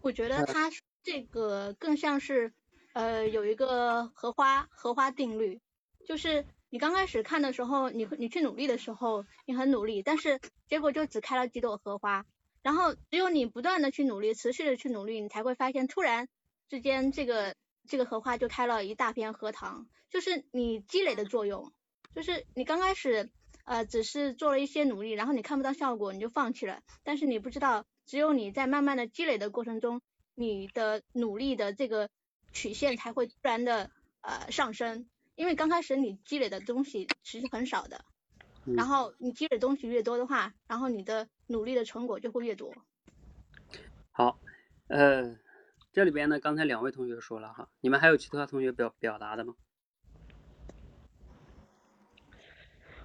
我觉得他这个更像是，呃，有一个荷花荷花定律，就是你刚开始看的时候，你你去努力的时候，你很努力，但是结果就只开了几朵荷花，然后只有你不断的去努力，持续的去努力，你才会发现突然之间这个这个荷花就开了一大片荷塘，就是你积累的作用，就是你刚开始呃只是做了一些努力，然后你看不到效果你就放弃了，但是你不知道，只有你在慢慢的积累的过程中，你的努力的这个曲线才会突然的呃上升，因为刚开始你积累的东西其实很少的，嗯然后你积累东西越多的话，然后你的努力的成果就会越多。好，呃，这里边呢，刚才两位同学说了哈，你们还有其他同学表表达的吗？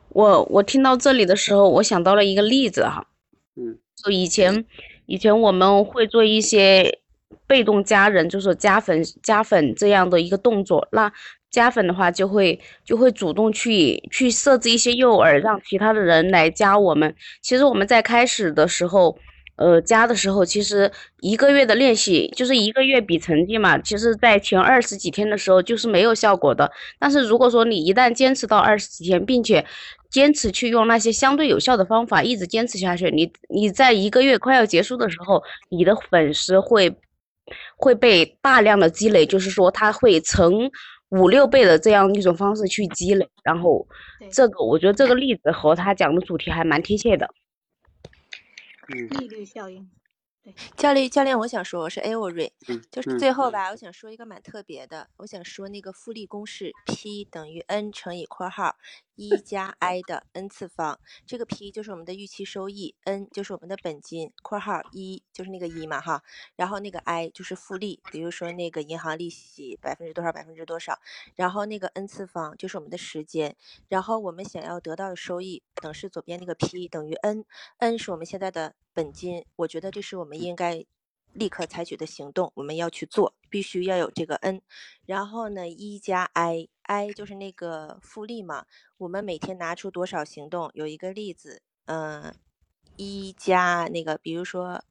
我我听到这里的时候，我想到了一个例子哈，嗯就以前以前我们会做一些被动加人，就是加粉加粉这样的一个动作。那加粉的话，就会就会主动去去设置一些诱饵，让其他的人来加我们。其实我们在开始的时候，呃，加的时候，其实一个月的练习就是一个月比成绩嘛。其实，在前二十几天的时候就是没有效果的。但是如果说你一旦坚持到二十几天，并且坚持去用那些相对有效的方法，一直坚持下去，你你在一个月快要结束的时候，你的粉丝会会被大量的积累，就是说他会成五六倍的这样一种方式去积累。然后这个我觉得这个例子和他讲的主题还蛮贴切的。嗯利率效应，教练，教练，我想说，我是 Avery，嗯就是嗯最后吧，我。想说一个蛮特别的，我想说那个复利公式，P 等于 N 乘以括号一加 I 的 N 次方，这个 P 就是我们的预期收益，N 就是我们的本金，括号一就是那个一嘛哈，然后那个 I 就是复利，比如说那个银行利息百分之多少百分之多少，然后那个 N 次方就是我们的时间，然后我们想要得到的收益等式左边那个 P 等于 N，N 是我们现在的本金，我觉得这是我们应该立刻采取的行动，我们要去做，必须要有这个 N。然后呢，一加 I，I 就是那个复利嘛，我们每天拿出多少行动？有一个例子，嗯、一加那个，比如说。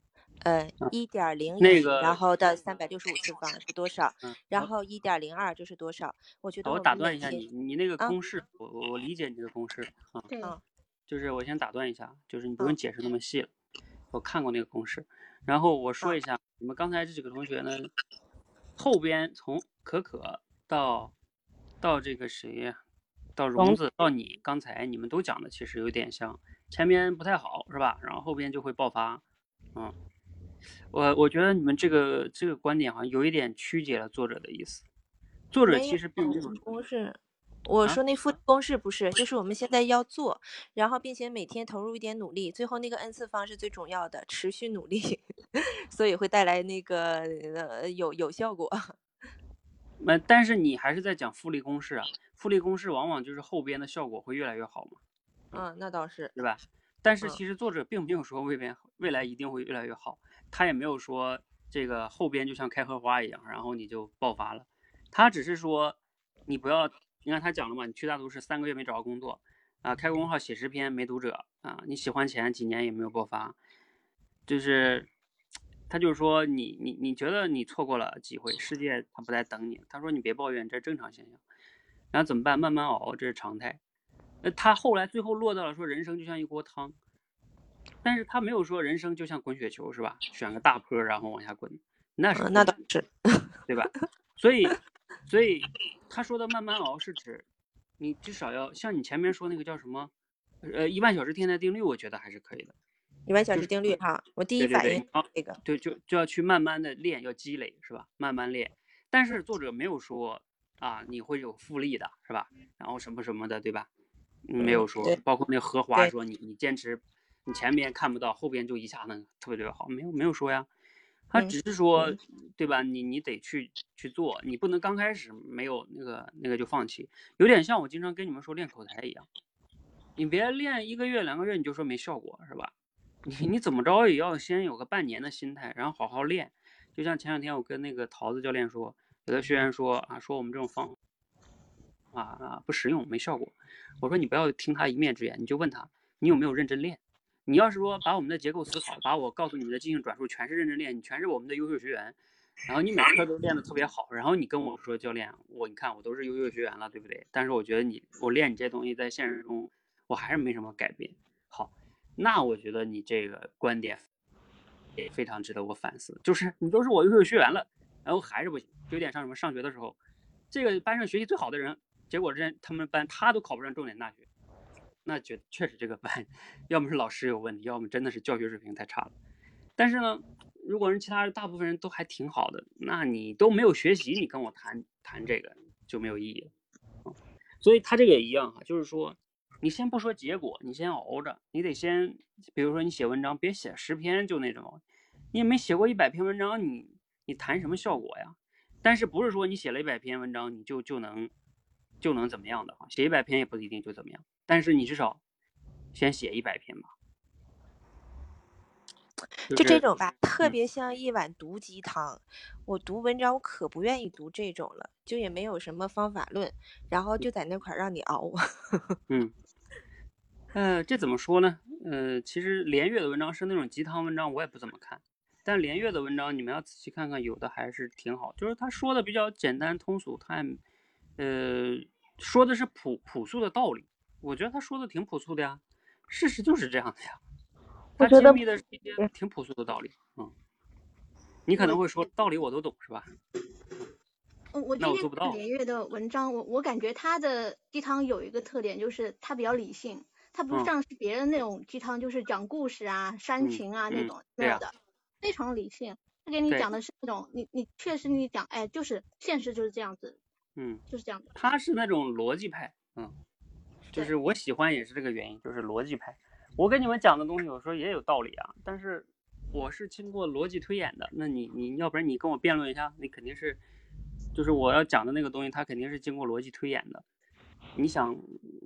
呃，一点零一，那个然后到三百六十五次方是多少？嗯，然后一点零二就是多少？我觉得，我我打断一下你，你那个啊公式，我我我理解你这个公式啊，对，嗯就是我先打断一下，就是你不用嗯解释那么细了，我看过那个公式，然后我说嗯一下，你们刚才这几个同学呢，后边从可可到到这个谁呀，到荣荣子到你，刚才你们都讲的其实有点像，前面不太好是吧？然后后边就会爆发，嗯，我我觉得你们这个这个观点好像有一点曲解了作者的意思，作者其实并没有公式。我啊说那复利公式不是，就是我们现在要做，然后并且每天投入一点努力，最后那个 N 次方是最重要的，持续努力，所以会带来那个呃有有效果。那但是你还是在讲复利公式啊，复利公式往往就是后边的效果会越来越好嘛，嗯，那倒是。对吧？但是嗯其实作者并没有说未边未来一定会越来越好，他也没有说这个后边就像开荷花一样，然后你就爆发了，他只是说你不要，你看他讲了嘛，你去大都市三个月没找到工作，啊，开公众号写诗篇没读者啊，你喜欢钱几年也没有爆发，就是他就是说你你你觉得你错过了机会，世界他不在等你，他说你别抱怨，这是正常现象，然后怎么办？慢慢熬，这是常态。那他后来最后落到了说人生就像一锅汤，但是他没有说人生就像滚雪球是吧？选个大坡然后往下滚，那是嗯，那倒是。对吧？所以，所以他说的慢慢熬是指你至少要像你前面说那个叫什么，呃，一万小时天才定律，我觉得还是可以的。一万小时定律哈，我第一反应你要这个。对就就要去慢慢的练，要积累是吧？慢慢练，但是作者没有说啊你会有复利的，是吧？然后什么什么的，对吧？没有说，包括那荷花说你你坚持，你前边看不到，后边就一下子特别特别好，没有没有说呀。他只是说，对吧？你你得去去做，你不能刚开始没有那个那个就放弃，有点像我经常跟你们说练口才一样，你别练一个月两个月你就说没效果，是吧？你你怎么着也要先有个半年的心态，然后好好练。就像前两天我跟那个桃子教练说，有的学员说啊，说我们这种方啊啊不实用，没效果。我说你不要听他一面之言，你就问他，你有没有认真练？你要是说把我们的结构思考，把我告诉你们的即兴转述全是认真练，你全是我们的优秀学员，然后你每科都练得特别好，然后你跟我说教练，我你看我都是优秀学员了，对不对？但是我觉得你我练你这东西在现实中我还是没什么改变。好，那我觉得你这个观点也非常值得我反思，就是你都是我优秀学员了，然后还是不行，有点像什么上学的时候，这个班上学习最好的人，结果这他们班他都考不上重点大学。那觉确实这个 班，要么是老师有问题，要么真的是教学水平太差了。但是呢，如果人其他大部分人都还挺好的，那你都没有学习，你跟我谈谈这个就没有意义了。所以他这个也一样哈，就是说，你先不说结果，你先熬着，你得先，比如说你写文章，别写十篇就那种，你也没写过一百篇文章，你你谈什么效果呀？但是不是说你写了一百篇文章，你就就能就能怎么样的哈？写一百篇也不一定就怎么样。但是你至少先写一百篇吧，就这种吧，特别像一碗毒鸡汤。我读文章，我可不愿意读这种了，就也没有什么方法论，然后就在那块让你熬。嗯，呃，这怎么说呢？呃，其实连月的文章是那种鸡汤文章，我也不怎么看。但连月的文章，你们要仔细看看，有的还是挺好，就是他说的比较简单通俗，他呃说的是朴朴素的道理。我觉得他说的挺朴素的呀，事实就是这样的呀。他揭秘的是一些挺朴素的道理，嗯。你可能会说道理我都懂是吧？嗯，我今天看连月的文章，我我感觉他的鸡汤有一个特点，就是他比较理性，他不像是别人那种鸡汤，就是讲故事啊、煽情啊那种没有的，非常理性。他给你讲的是那种，你你确实你讲，哎，就是现实就是这样子，嗯，就是这样的。他是那种逻辑派，嗯。就是我喜欢也是这个原因，就是逻辑派。我跟你们讲的东西有时候也有道理啊，但是我是经过逻辑推演的。那你你要不然你跟我辩论一下，你肯定是，就是我要讲的那个东西，它肯定是经过逻辑推演的。你想，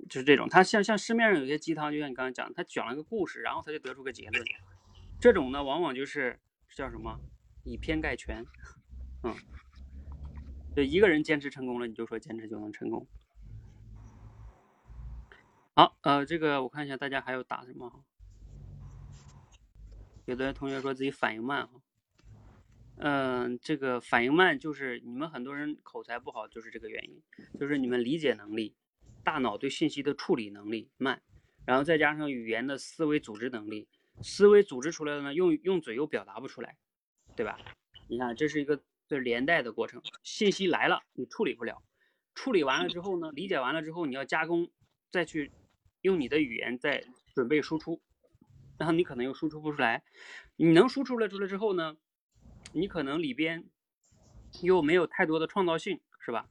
就是这种，他像像市面上有些鸡汤，就像你刚才讲，他讲了个故事，然后他就得出个结论。这种呢，往往就是叫什么以偏概全，嗯，就一个人坚持成功了，你就说坚持就能成功。好，呃，这个我看一下大家还有打什么？有的同学说自己反应慢哈，嗯，这个反应慢就是你们很多人口才不好，就是这个原因，就是你们理解能力、大脑对信息的处理能力慢，然后再加上语言的思维组织能力，思维组织出来的呢，用用嘴又表达不出来，对吧？你看这是一个这连带的过程，信息来了你处理不了，处理完了之后呢，理解完了之后你要加工，再去。用你的语言在准备输出，然后你可能又输出不出来。你能输出了出来之后呢，你可能里边又没有太多的创造性，是吧？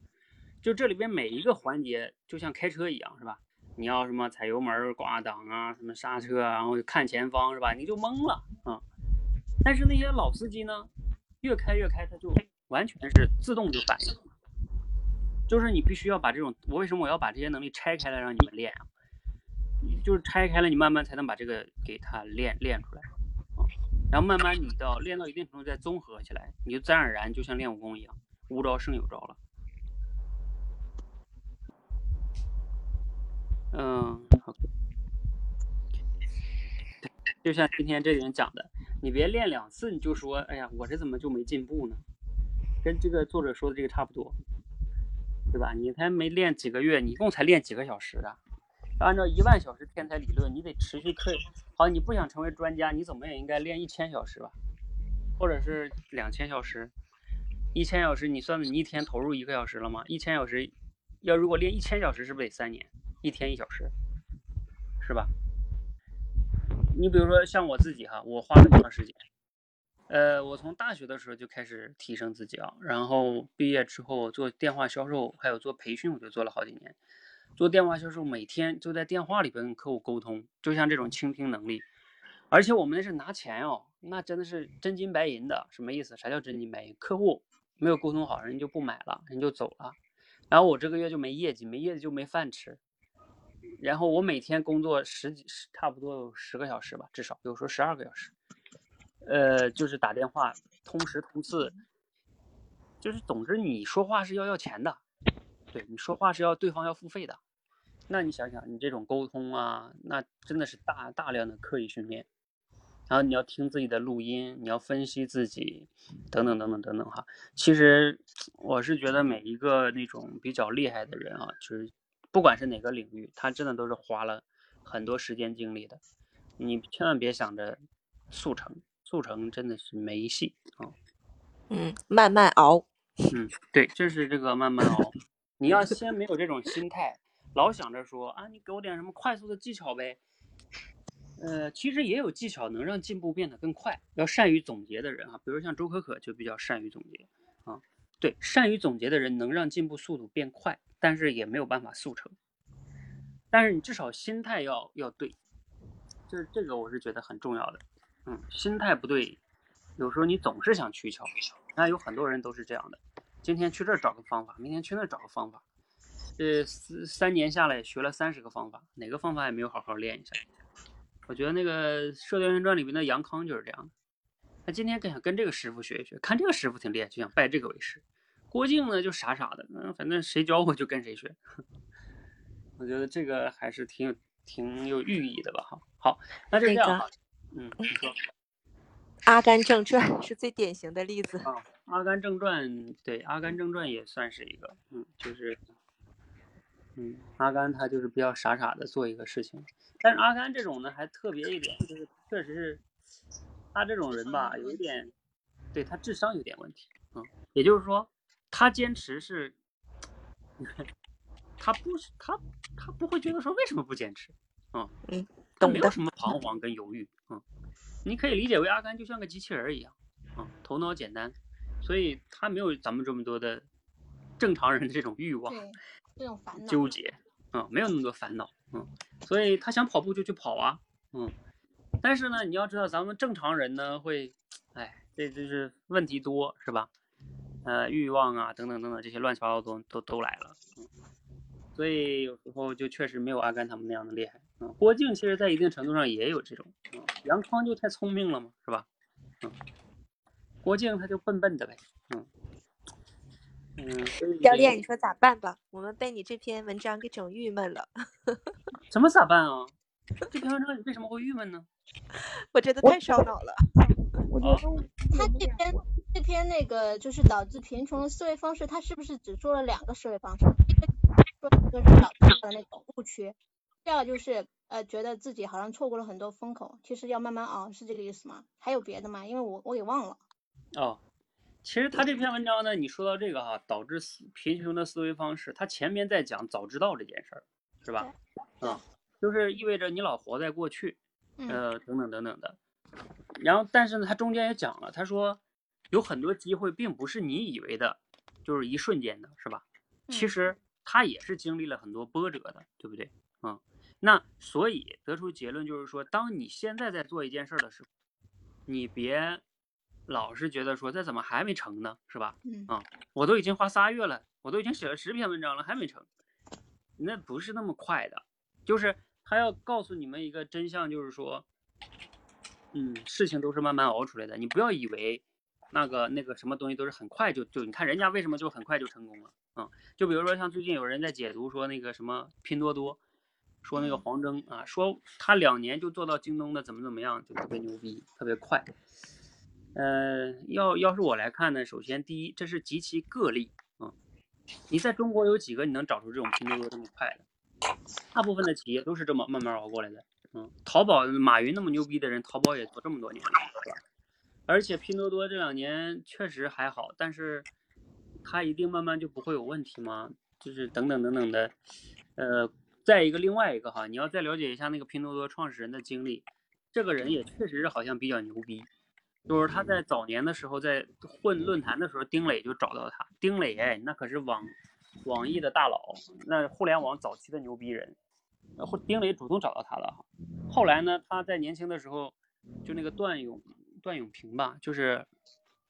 就这里边每一个环节就像开车一样，是吧？你要什么踩油门、挂档啊，什么刹车，然后看前方，是吧？你就懵了啊。但是那些老司机呢，越开越开，他就完全是自动就反应。就是你必须要把这种，我为什么我要把这些能力拆开来让你们练啊？就是拆开了，你慢慢才能把这个给它练练出来，啊，然后慢慢你到练到一定程度再综合起来，你就自然而然就像练武功一样，无招胜有招了。嗯，好，就像今天这人讲的，你别练两次你就说，哎呀，我这怎么就没进步呢？跟这个作者说的这个差不多，对吧？你才没练几个月，你一共才练几个小时啊？按照一万小时天才理论，你得持续课。好，你不想成为专家，你怎么也应该练一千小时吧，或者是两千小时。一千小时，你算算，你一天投入一个小时了吗？一千小时，要如果练一千小时，是不是得三年？一天一小时，是吧？你比如说像我自己哈，我花了多长时间？呃，我从大学的时候就开始提升自己啊，然后毕业之后做电话销售，还有做培训，我就做了好几年。做电话销售，每天就在电话里边跟客户沟通，就像这种倾听能力。而且我们那是拿钱哦，那真的是真金白银的。什么意思？啥叫真金白银？客户没有沟通好，人就不买了，人就走了。然后我这个月就没业绩，没业绩就没饭吃。然后我每天工作十几十，差不多有十个小时吧，至少有时候十二个小时。呃，就是打电话，通时通次，就是总之你说话是要要钱的，对你说话是要对方要付费的。那你想想，你这种沟通啊，那真的是大大量的刻意训练。然后你要听自己的录音，你要分析自己，等等等等等等哈。其实我是觉得每一个那种比较厉害的人啊，就是不管是哪个领域，他真的都是花了很多时间精力的。你千万别想着速成，速成真的是没戏啊。嗯，慢慢熬。嗯，对，就是这个慢慢熬。你要先没有这种心态，老想着说啊，你给我点什么快速的技巧呗。呃，其实也有技巧能让进步变得更快。要善于总结的人啊，比如像周可可就比较善于总结啊。对，善于总结的人能让进步速度变快，但是也没有办法速成。但是你至少心态要要对，就是这个我是觉得很重要的。嗯，心态不对，有时候你总是想取巧。那有很多人都是这样的，今天去这儿找个方法，明天去那儿找个方法，这三三年下来学了三十个方法，哪个方法也没有好好练一下。我觉得那个《射雕英雄传》里面的杨康就是这样的，他今天想跟这个师傅学一学，看这个师傅挺厉害，就想拜这个为师。郭靖呢就傻傻的，嗯，反正谁教我就跟谁学。我觉得这个还是挺有挺有寓意的吧，哈。好，那就这样哈。嗯，你说。《阿甘正传》是最典型的例子啊，《阿甘正传》对，《阿甘正传》也算是一个，嗯，就是，嗯，阿甘他就是比较傻傻的做一个事情，但是阿甘这种呢还特别一点，就是确实是他这种人吧，有一点，对他智商有点问题，嗯，也就是说他坚持是，他不是他他不会觉得说为什么不坚持，嗯嗯，没有什么彷徨跟犹豫，嗯。你可以理解为阿甘就像个机器人一样，嗯，头脑简单，所以他没有咱们这么多的正常人的这种欲望，这种烦恼纠结，嗯，没有那么多烦恼，嗯，所以他想跑步就去跑啊，嗯，但是呢，你要知道咱们正常人呢会，哎，这就是问题多是吧？呃，欲望啊等等等等这些乱七八糟都都都来了，嗯，所以有时候就确实没有阿甘他们那样的厉害。嗯，郭靖其实，在一定程度上也有这种，嗯，杨康就太聪明了嘛，是吧？嗯，郭靖他就笨笨的呗，嗯，嗯。教练，你说咋办吧？我们被你这篇文章给整郁闷了。怎么咋办啊？这篇文章你为什么会郁闷呢？我觉得太烧脑了。我觉得他这篇这篇那个就是导致贫穷的思维方式，他是不是只说了两个思维方式？一个说一个是导致的那种误区。第二就是呃，觉得自己好像错过了很多风口，其实要慢慢熬，是这个意思吗？还有别的吗？因为我我给忘了。哦，其实他这篇文章呢，你说到这个哈，导致贫穷的思维方式，他前面在讲早知道这件事儿，是吧？啊，就是意味着你老活在过去，呃，等等等等的。然后，但是呢，他中间也讲了，他说有很多机会并不是你以为的，就是一瞬间的，是吧？其实他也是经历了很多波折的，对不对？嗯。那所以得出结论就是说，当你现在在做一件事的时候，你别老是觉得说这怎么还没成呢，是吧？嗯啊，我都已经花仨月了，我都已经写了十篇文章了，还没成，那不是那么快的。就是他要告诉你们一个真相，就是说，嗯，事情都是慢慢熬出来的。你不要以为那个那个什么东西都是很快就就，你看人家为什么就很快就成功了？嗯，就比如说像最近有人在解读说那个什么拼多多。说那个黄峥啊，说他两年就做到京东的怎么怎么样，就特别牛逼，特别快。呃，要要是我来看呢，首先第一，这是极其个例啊。你在中国有几个你能找出这种拼多多这么快的？大部分的企业都是这么慢慢熬过来的。嗯，淘宝马云那么牛逼的人，淘宝也做这么多年了，是吧？而且拼多多这两年确实还好，但是它一定慢慢就不会有问题吗？就是等等等等的，呃。再一个，另外一个哈，你要再了解一下那个拼多多创始人的经历，这个人也确实是好像比较牛逼，就是他在早年的时候在混论坛的时候，丁磊就找到他。丁磊哎，那可是网网易的大佬，那互联网早期的牛逼人。然后丁磊主动找到他了哈。后来呢，他在年轻的时候，就那个段永段永平吧，就是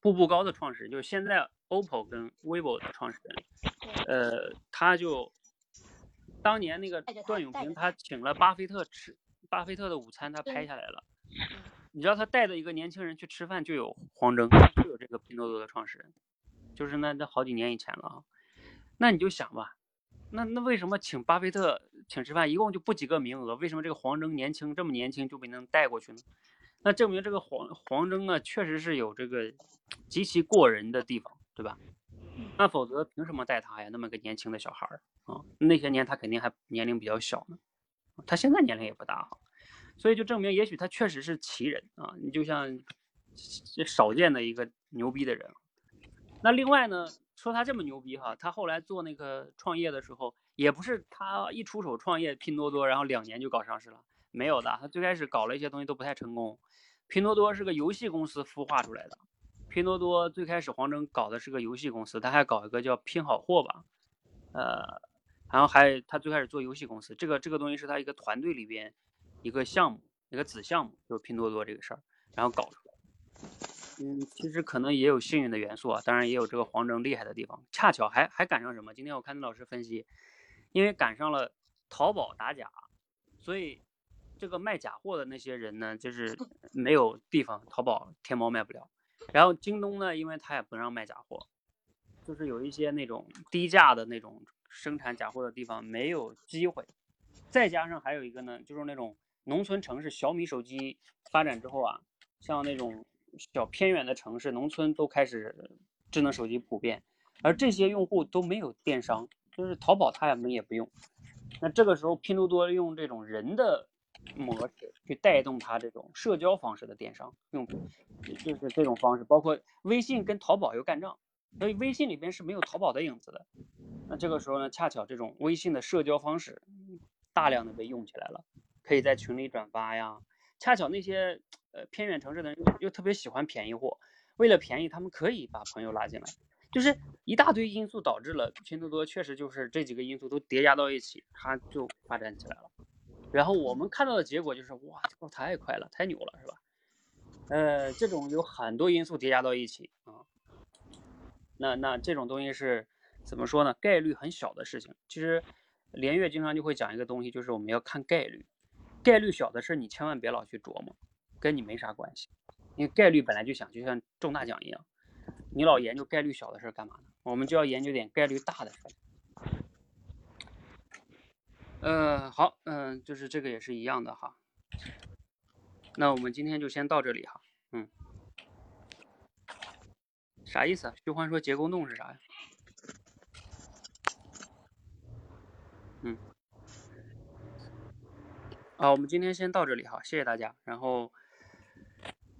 步步高的创始人，就是现在 OPPO 跟 vivo 的创始人。呃，他就当年那个段永平，他请了巴菲特吃巴菲特的午餐，他拍下来了。你知道他带着一个年轻人去吃饭，就有黄峥，就有这个拼多多的创始人，就是那那好几年以前了啊。那你就想吧，那那为什么请巴菲特请吃饭，一共就不几个名额，为什么这个黄峥年轻这么年轻就被能带过去呢？那证明这个黄黄峥啊，确实是有这个极其过人的地方，对吧？那否则凭什么带他呀？那么个年轻的小孩儿啊，那些年他肯定还年龄比较小呢，他现在年龄也不大哈。所以就证明，也许他确实是奇人啊！你就像少见的一个牛逼的人。那另外呢，说他这么牛逼哈，他后来做那个创业的时候，也不是他一出手创业拼多多，然后两年就搞上市了，没有的。他最开始搞了一些东西都不太成功。拼多多是个游戏公司孵化出来的。拼多多最开始黄峥搞的是个游戏公司，他还搞一个叫拼好货吧，呃，然后还他最开始做游戏公司，这个这个东西是他一个团队里边。一个项目，一个子项目，就是拼多多这个事儿，然后搞出来。嗯，其实可能也有幸运的元素啊，当然也有这个黄峥厉害的地方。恰巧还还赶上什么？今天我看那老师分析，因为赶上了淘宝打假，所以这个卖假货的那些人呢，就是 没有地方，淘宝、天猫卖不了。然后京东呢，因为他也不让卖假货，就是有一些那种低价的那种生产假货的地方没有机会。再加上还有一个呢，就是那种。农村城市，小米手机发展之后啊，像那种小偏远的城市、农村都开始智能手机普遍，而这些用户都没有电商，就是淘宝他们也不用。那这个时候，拼多多用这种人的模式去带动它这种社交方式的电商，用就是这种方式，包括微信跟淘宝又干仗，所以微信里边是没有淘宝的影子的。那这个时候呢，恰巧这种微信的社交方式大量的被用起来了。可以在群里转发呀，恰巧那些呃偏远城市的人又特别喜欢便宜货，为了便宜，他们可以把朋友拉进来，就是一大堆因素导致了拼多多确实就是这几个因素都叠加到一起，它就发展起来了。然后我们看到的结果就是哇这，太快了，太牛了，是吧？呃，这种有很多因素叠加到一起啊，那那这种东西是怎么说呢？概率很小的事情。其实连岳经常就会讲一个东西，就是我们要看概率。概率小的事你千万别老去琢磨，跟你没啥关系。因为概率本来就小，就像中大奖一样，你老研究概率小的事干嘛呢？我们就要研究点概率大的事。呃，好，嗯，就是这个也是一样的哈。那我们今天就先到这里哈。嗯，啥意思啊？徐欢说结构洞是啥呀？啊，我们今天先到这里哈，谢谢大家。然后，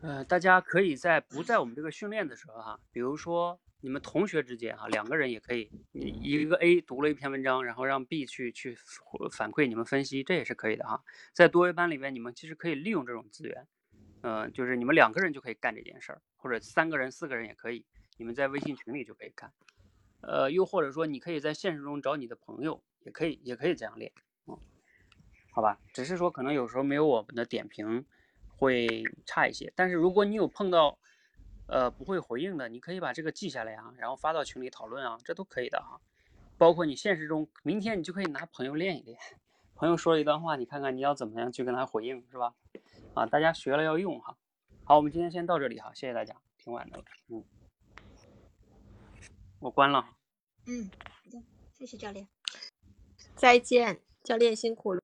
呃，大家可以在不在我们这个训练的时候哈，比如说你们同学之间哈，两个人也可以，你一个 A 读了一篇文章，然后让 B 去去反馈你们分析，这也是可以的哈。在多维班里面，你们其实可以利用这种资源，嗯，就是你们两个人就可以干这件事儿，或者三个人、四个人也可以，你们在微信群里就可以干。呃，又或者说你可以在现实中找你的朋友，也可以，也可以这样练。嗯好吧，只是说可能有时候没有我们的点评会差一些，但是如果你有碰到呃不会回应的，你可以把这个记下来啊，然后发到群里讨论啊，这都可以的哈。包括你现实中，明天你就可以拿朋友练一练，朋友说了一段话，你看看你要怎么样去跟他回应，是吧？啊，大家学了要用哈。好，我们今天先到这里哈，谢谢大家，挺晚的了，嗯，我关了。嗯，好的，谢谢教练，再见，教练辛苦了。